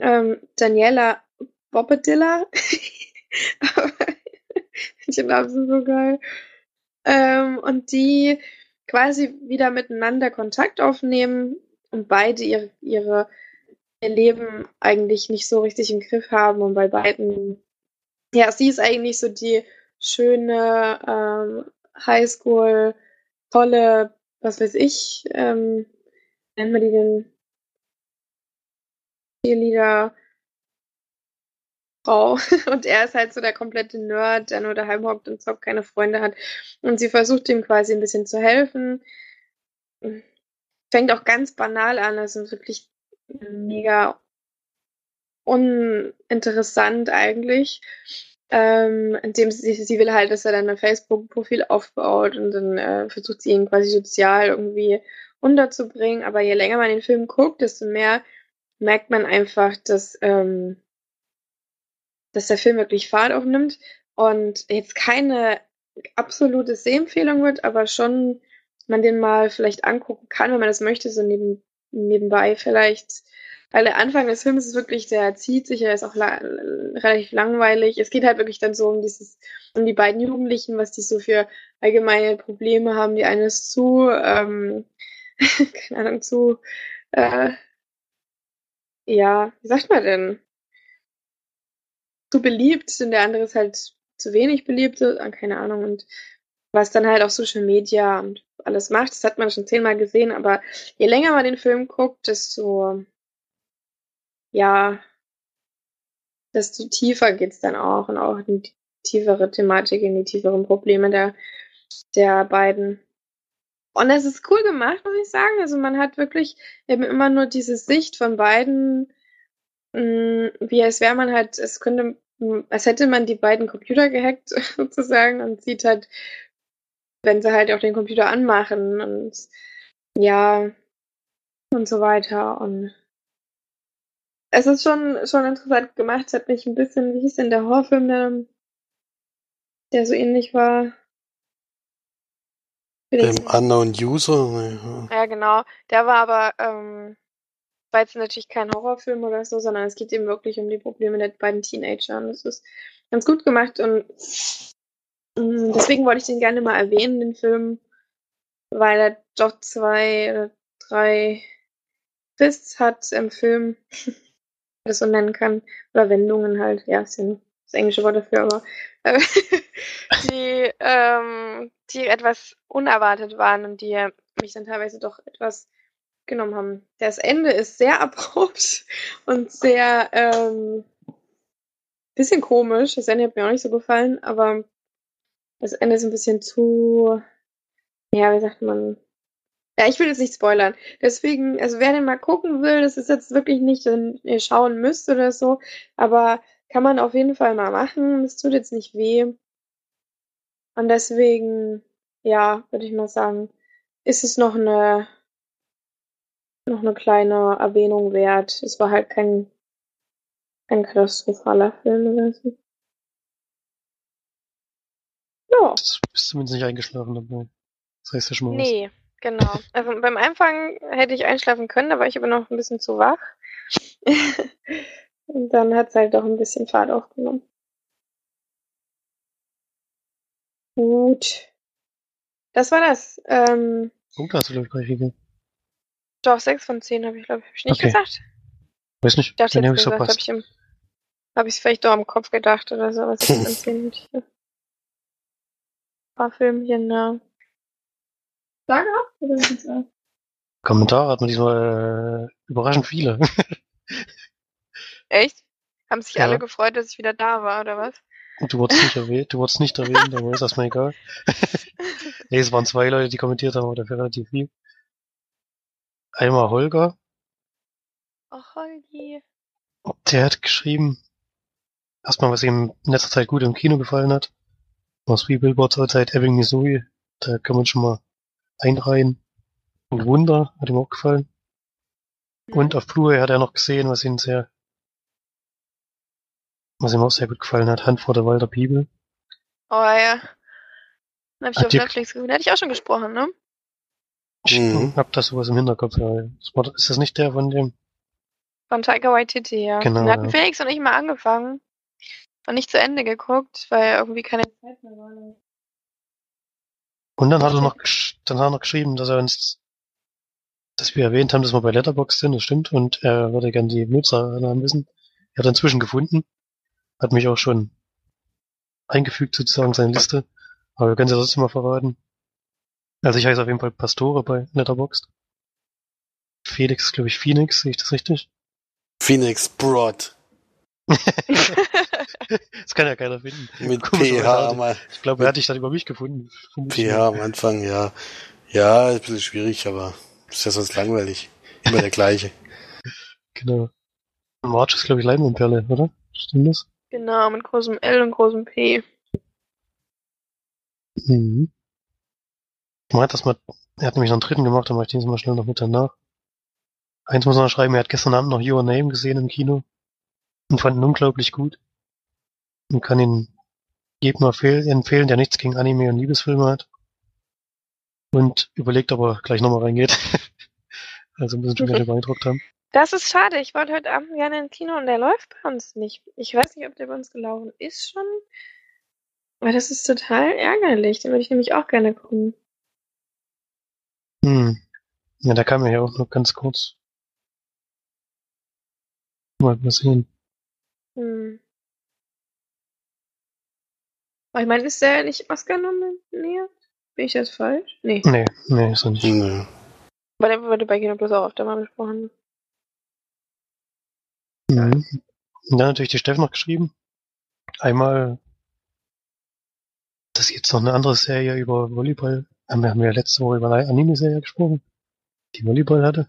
Ähm, Daniela Bobbedilla. ich finde sind so geil. Ähm, und die quasi wieder miteinander Kontakt aufnehmen und beide ihre, ihre ihr Leben eigentlich nicht so richtig im Griff haben und bei beiden, ja, sie ist eigentlich so die schöne ähm, Highschool, tolle, was weiß ich, ähm, nennt man die denn? Cheerleader Frau und er ist halt so der komplette Nerd, der nur daheim hockt und zockt, keine Freunde hat und sie versucht ihm quasi ein bisschen zu helfen. Fängt auch ganz banal an, also wirklich mega uninteressant eigentlich. Ähm, indem sie, sie will halt, dass er dann ein Facebook-Profil aufbaut und dann äh, versucht sie ihn quasi sozial irgendwie unterzubringen. Aber je länger man den Film guckt, desto mehr merkt man einfach, dass, ähm, dass der Film wirklich Fahrt aufnimmt und jetzt keine absolute Sehempfehlung wird, aber schon man den mal vielleicht angucken kann, wenn man das möchte, so neben, nebenbei vielleicht. Weil der Anfang des Films ist wirklich, der zieht sich, er ist auch la relativ langweilig. Es geht halt wirklich dann so um dieses, um die beiden Jugendlichen, was die so für allgemeine Probleme haben. Die eine ist zu, ähm, keine Ahnung, zu, äh, ja, wie sagt man denn? Zu beliebt und der andere ist halt zu wenig beliebt, äh, keine Ahnung. Und was dann halt auch Social Media und alles macht, das hat man schon zehnmal gesehen, aber je länger man den Film guckt, desto ja, desto tiefer geht's dann auch und auch in die tiefere Thematik, in die tieferen Probleme der, der beiden. Und es ist cool gemacht, muss ich sagen. Also man hat wirklich eben immer nur diese Sicht von beiden, mh, wie als wäre man halt, es könnte, mh, als hätte man die beiden Computer gehackt sozusagen und sieht halt, wenn sie halt auch den Computer anmachen und ja und so weiter und es ist schon, schon interessant gemacht. Es hat mich ein bisschen, wie hieß denn der Horrorfilm, der, der so ähnlich war? Dem Unknown User. Ja. ja, genau. Der war aber, ähm, war jetzt natürlich kein Horrorfilm oder so, sondern es geht eben wirklich um die Probleme der beiden Teenager. Und das ist ganz gut gemacht und mh, deswegen wollte ich den gerne mal erwähnen, den Film, weil er doch zwei oder drei Twists hat im Film. das so nennen kann. Oder Wendungen halt, ja, ja das englische Wort dafür, aber äh, die, ähm, die etwas unerwartet waren und die mich dann teilweise doch etwas genommen haben. Das Ende ist sehr abrupt und sehr ähm, bisschen komisch. Das Ende hat mir auch nicht so gefallen, aber das Ende ist ein bisschen zu, ja, wie sagt man, Ja, ich will jetzt nicht spoilern. Deswegen, also wer den mal gucken will, das ist jetzt wirklich nicht, wenn ihr schauen müsst oder so, aber kann man auf jeden Fall mal machen. Es tut jetzt nicht weh. Und deswegen, ja, würde ich mal sagen, ist es noch eine, noch eine kleine Erwähnung wert. Es war halt kein, kein katastrophaler Film oder so. Ja. Du bist zumindest nicht eingeschlafen dabei. Das heißt ja schon mal was. Nee, genau. Also beim Anfang hätte ich einschlafen können, da war ich aber noch ein bisschen zu wach. Und dann hat es halt doch ein bisschen Fahrt aufgenommen. Gut. Das war das. Ähm, Punkte hast du, glaube ich, gar nicht gegeben. doch, 6 von 10 habe ich, glaube ich. Hab ich nicht Okay. gesagt? Weiß nicht. Ich dachte Dann habe ich gesagt, habe verpasst. ich im, habe ich es vielleicht doch im Kopf gedacht oder so, aber 6 von 10 hätte ich. Ein paar Filmchen, ja. Sag ab, oder was ist das? Kommentare hat man diesmal äh, überraschend viele. Echt? Haben sich Ja. alle gefreut, dass ich wieder da war, oder was? Du wurdest nicht erwähnt, du wurdest nicht erwähnt, aber ist erstmal egal. nee, es waren zwei Leute, die kommentiert haben, aber dafür relativ viel. Einmal Holger, Och, Holgi. der hat geschrieben, erstmal, was ihm in letzter Zeit gut im Kino gefallen hat. Aus Three Billboards Outside Ebbing, Missouri. Da kann man schon mal einreihen. Und Wunder hat ihm auch gefallen. Und auf Blu-ray hat er noch gesehen, was ihn sehr, was ihm auch sehr gut gefallen hat, Hand vor der Walder Bibel. Oh ja. Dann hab ich Hat auf dir- Netflix gesehen. Da hatte ich auch schon gesprochen, ne? Ich Mhm. hab da sowas im Hinterkopf, ja. Das war- Ist das nicht der von dem? Von Taika Waititi, ja. Genau, Den hatten ja. Felix und ich mal angefangen. Und nicht zu Ende geguckt, weil irgendwie keine Zeit mehr war. Und dann hat er noch, gesch- dann hat er noch geschrieben, dass er uns, dass wir erwähnt haben, dass wir bei Letterboxd sind, das stimmt, und er würde gern die Nutzernamen wissen. Er hat inzwischen gefunden, hat mich auch schon eingefügt sozusagen in seine Liste, aber wir können es ja trotzdem mal verraten. Also ich heiße auf jeden Fall Pastore bei Letterboxd. Felix, glaube ich, Phoenix, sehe ich das richtig? Phoenix Broad Das kann ja keiner finden. mit PH mal. Ich glaube, er hat dich dann über mich gefunden. PH am Anfang, ja. Ja, ist ein bisschen schwierig, aber ist ja sonst langweilig. Immer der gleiche. Genau. March ist, glaube ich, Leinwandperle, oder? Stimmt das? Genau, mit großem L und großem P. Mhm. Man hat das mal, er hat nämlich noch einen dritten gemacht, dann mache ich den mal schnell noch mit danach. Eins muss man noch schreiben, er hat gestern Abend noch Your Name gesehen im Kino und fand ihn unglaublich gut. Und kann ihn jedem empfehlen, der nichts gegen Anime und Liebesfilme hat. Und überlegt, ob er gleich nochmal reingeht. also müssen schon gerne beeindruckt haben. Das ist schade. Ich wollte heute Abend gerne ins Kino und der läuft bei uns nicht. Ich weiß nicht, ob der bei uns gelaufen ist schon. Aber das ist total ärgerlich. Den würde ich nämlich auch gerne gucken. Hm. Ja, da kam er ja auch noch ganz kurz. Mal mal sehen. Hm. Aber ich meine, ist der nicht Oscar nominiert? Bin ich das falsch? Nee. Nee, nee, ist er nicht. Nö. Aber der wurde bei Kino Plus auch öfter mal besprochen. Mhm. Und dann natürlich die Steff noch geschrieben. Einmal, dass jetzt noch eine andere Serie über Volleyball. Haben wir haben ja letzte Woche über eine Anime-Serie gesprochen, die Volleyball hatte.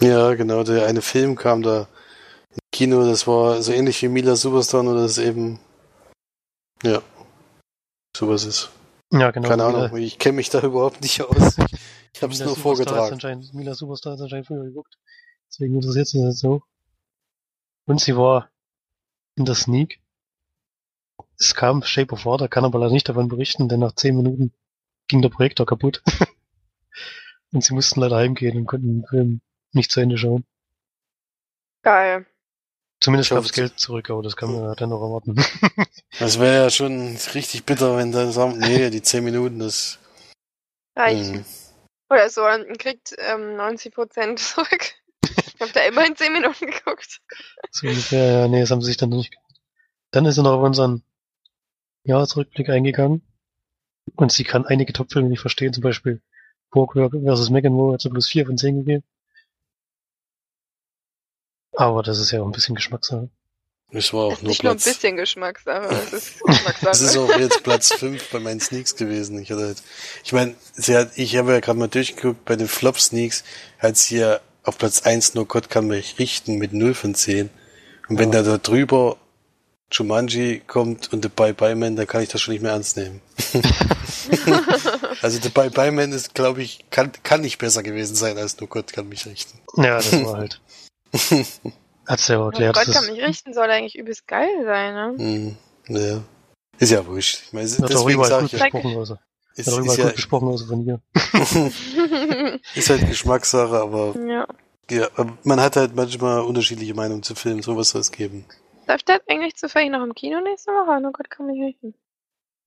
Ja, genau, der eine Film kam da im Kino, das war so ähnlich wie Mila Superstar, nur dass es eben, ja, sowas ist. Ja, genau. Keine Mila- Ahnung, ich kenne mich da überhaupt nicht aus. Ich habe es Mila nur Superstar vorgetragen. Mila Superstar ist anscheinend früher geguckt. Deswegen interessiert sie das so. Und sie war in der Sneak. Es kam Shape of Water, kann aber leider nicht davon berichten, denn nach zehn Minuten ging der Projektor kaputt. und sie mussten leider heimgehen und konnten den Film nicht zu Ende schauen. Geil. Zumindest Ich gab es Geld zurück, aber das kann man ja dann noch erwarten. Das wäre ja schon richtig bitter, wenn dann sagen, nee, die 10 Minuten, das, Reicht. hm. Oder so, und kriegt ähm, 90% zurück. Ich habe da immerhin 10 Minuten geguckt. so ungefähr, ja, nee, das haben sie sich dann noch nicht. Dann ist er noch auf unseren Jahresrückblick eingegangen. Und sie kann einige Topfilme nicht verstehen, zum Beispiel Porkwork vs. McEnroe hat sie plus 4 von 10 gegeben. Aber das ist ja auch ein bisschen Geschmackssache. Es war auch ist nur nicht nur ein Platz. bisschen Geschmackssache, es ist Das ist Geschmackssache. auch jetzt Platz 5 bei meinen Sneaks gewesen. Ich hatte halt, ich meine, sie hat, ich habe ja gerade mal durchgeguckt, bei den Flop Sneaks hat sie ja auf Platz 1 nur Gott kann mich richten mit 0 von 10. Und wenn Ja. da da drüber Jumanji kommt und The Bye Bye Man, dann kann ich das schon nicht mehr ernst nehmen. also The Bye Bye Man ist, glaube ich, kann, kann nicht besser gewesen sein als nur Gott kann mich richten. Ja, das war halt. Hat's ja auch erklärt. Gott kann mich richten, soll eigentlich übelst geil sein, ne? Hm, naja. Ist ja wurscht. Ich meine, deswegen überall sag gut ich ja, also. Ist, auch ist, ja, gut besprochen, also von hier. ist halt Geschmackssache, aber ja. Ja, aber man hat halt manchmal unterschiedliche Meinungen zu Filmen, sowas soll es geben. Läuft der eigentlich zufällig noch im Kino nächste Woche? Oh Gott kann mich richten.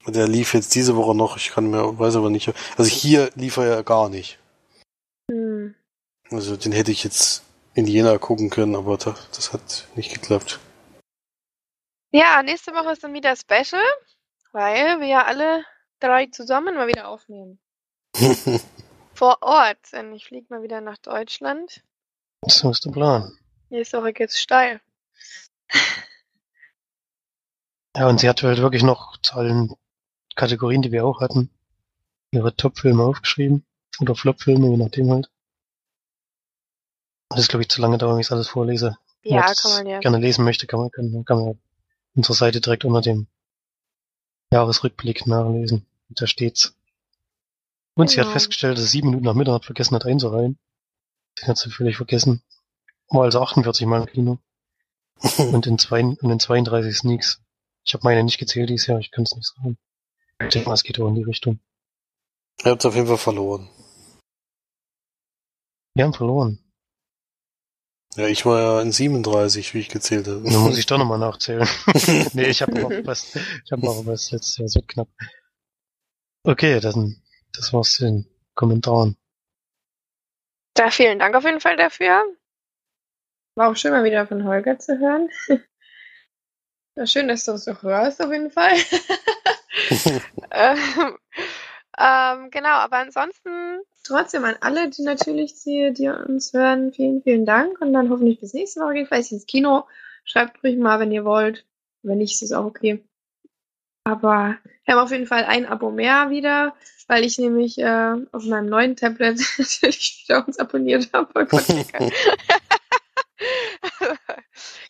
Der lief jetzt diese Woche noch, ich kann mir, weiß aber nicht. Also hier lief er ja gar nicht. Hm. Also den hätte ich jetzt in Jena gucken können, aber das, das hat nicht geklappt. Ja, nächste Woche ist dann wieder Special, weil wir ja alle drei zusammen mal wieder aufnehmen. Vor Ort, denn ich fliege mal wieder nach Deutschland. So ist der Plan. Nächste Woche geht's steil. Ja, und sie hat halt wirklich noch zu allen Kategorien, die wir auch hatten, ihre Top-Filme aufgeschrieben. Oder Flop-Filme, je nachdem halt. Das ist, glaube ich, zu lange dauern, wenn ich alles vorlese. Ja, das kann man ja. gerne lesen möchte, kann man, kann, kann man auf unserer Seite direkt unter dem Jahresrückblick nachlesen. Und da steht's. Und sie hat Genau. festgestellt, dass sie sieben Minuten nach Mitternacht vergessen hat einzureihen. Sie hat sie völlig vergessen. War also 48 Mal im Kino. und in, zwei, und in 32 Sneaks. Ich habe meine nicht gezählt dieses Jahr, ich kann es nicht sagen. Ich denke mal, es geht auch in die Richtung. Ihr habt auf jeden Fall verloren. Wir haben verloren. Ja, ich war ja in 37, wie ich gezählt habe. Dann muss ich doch nochmal nachzählen. nee, ich habe noch was. Ich habe noch was letztes Jahr, wird knapp. Okay, dann, das war's zu den Kommentaren. Da vielen Dank auf jeden Fall dafür. War auch schön mal wieder von Holger zu hören. War schön, dass du es so hörst, auf jeden Fall. Ähm, ähm, genau, aber ansonsten, Trotzdem an alle, die natürlich, die, die uns hören, vielen, vielen Dank. Und dann hoffentlich bis nächste Woche vielleicht ins Kino. Schreibt ruhig mal, wenn ihr wollt. Wenn nicht, ist es auch okay. Aber wir haben auf jeden Fall ein Abo mehr wieder, weil ich nämlich äh, auf meinem neuen Tablet natürlich wieder uns abonniert habe. Oh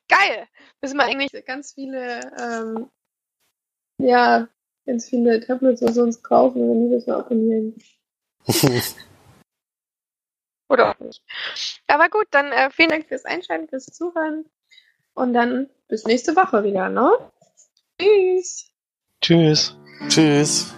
geil. Müssen wir eigentlich ganz viele, ähm, ja, ganz viele Tablets oder so uns kaufen und dann jedes Mal abonnieren. oder auch nicht. Aber gut, dann äh, vielen Dank fürs Einschalten, fürs Zuhören. Und dann bis nächste Woche wieder, ne? Tschüss! Tschüss. Tschüss.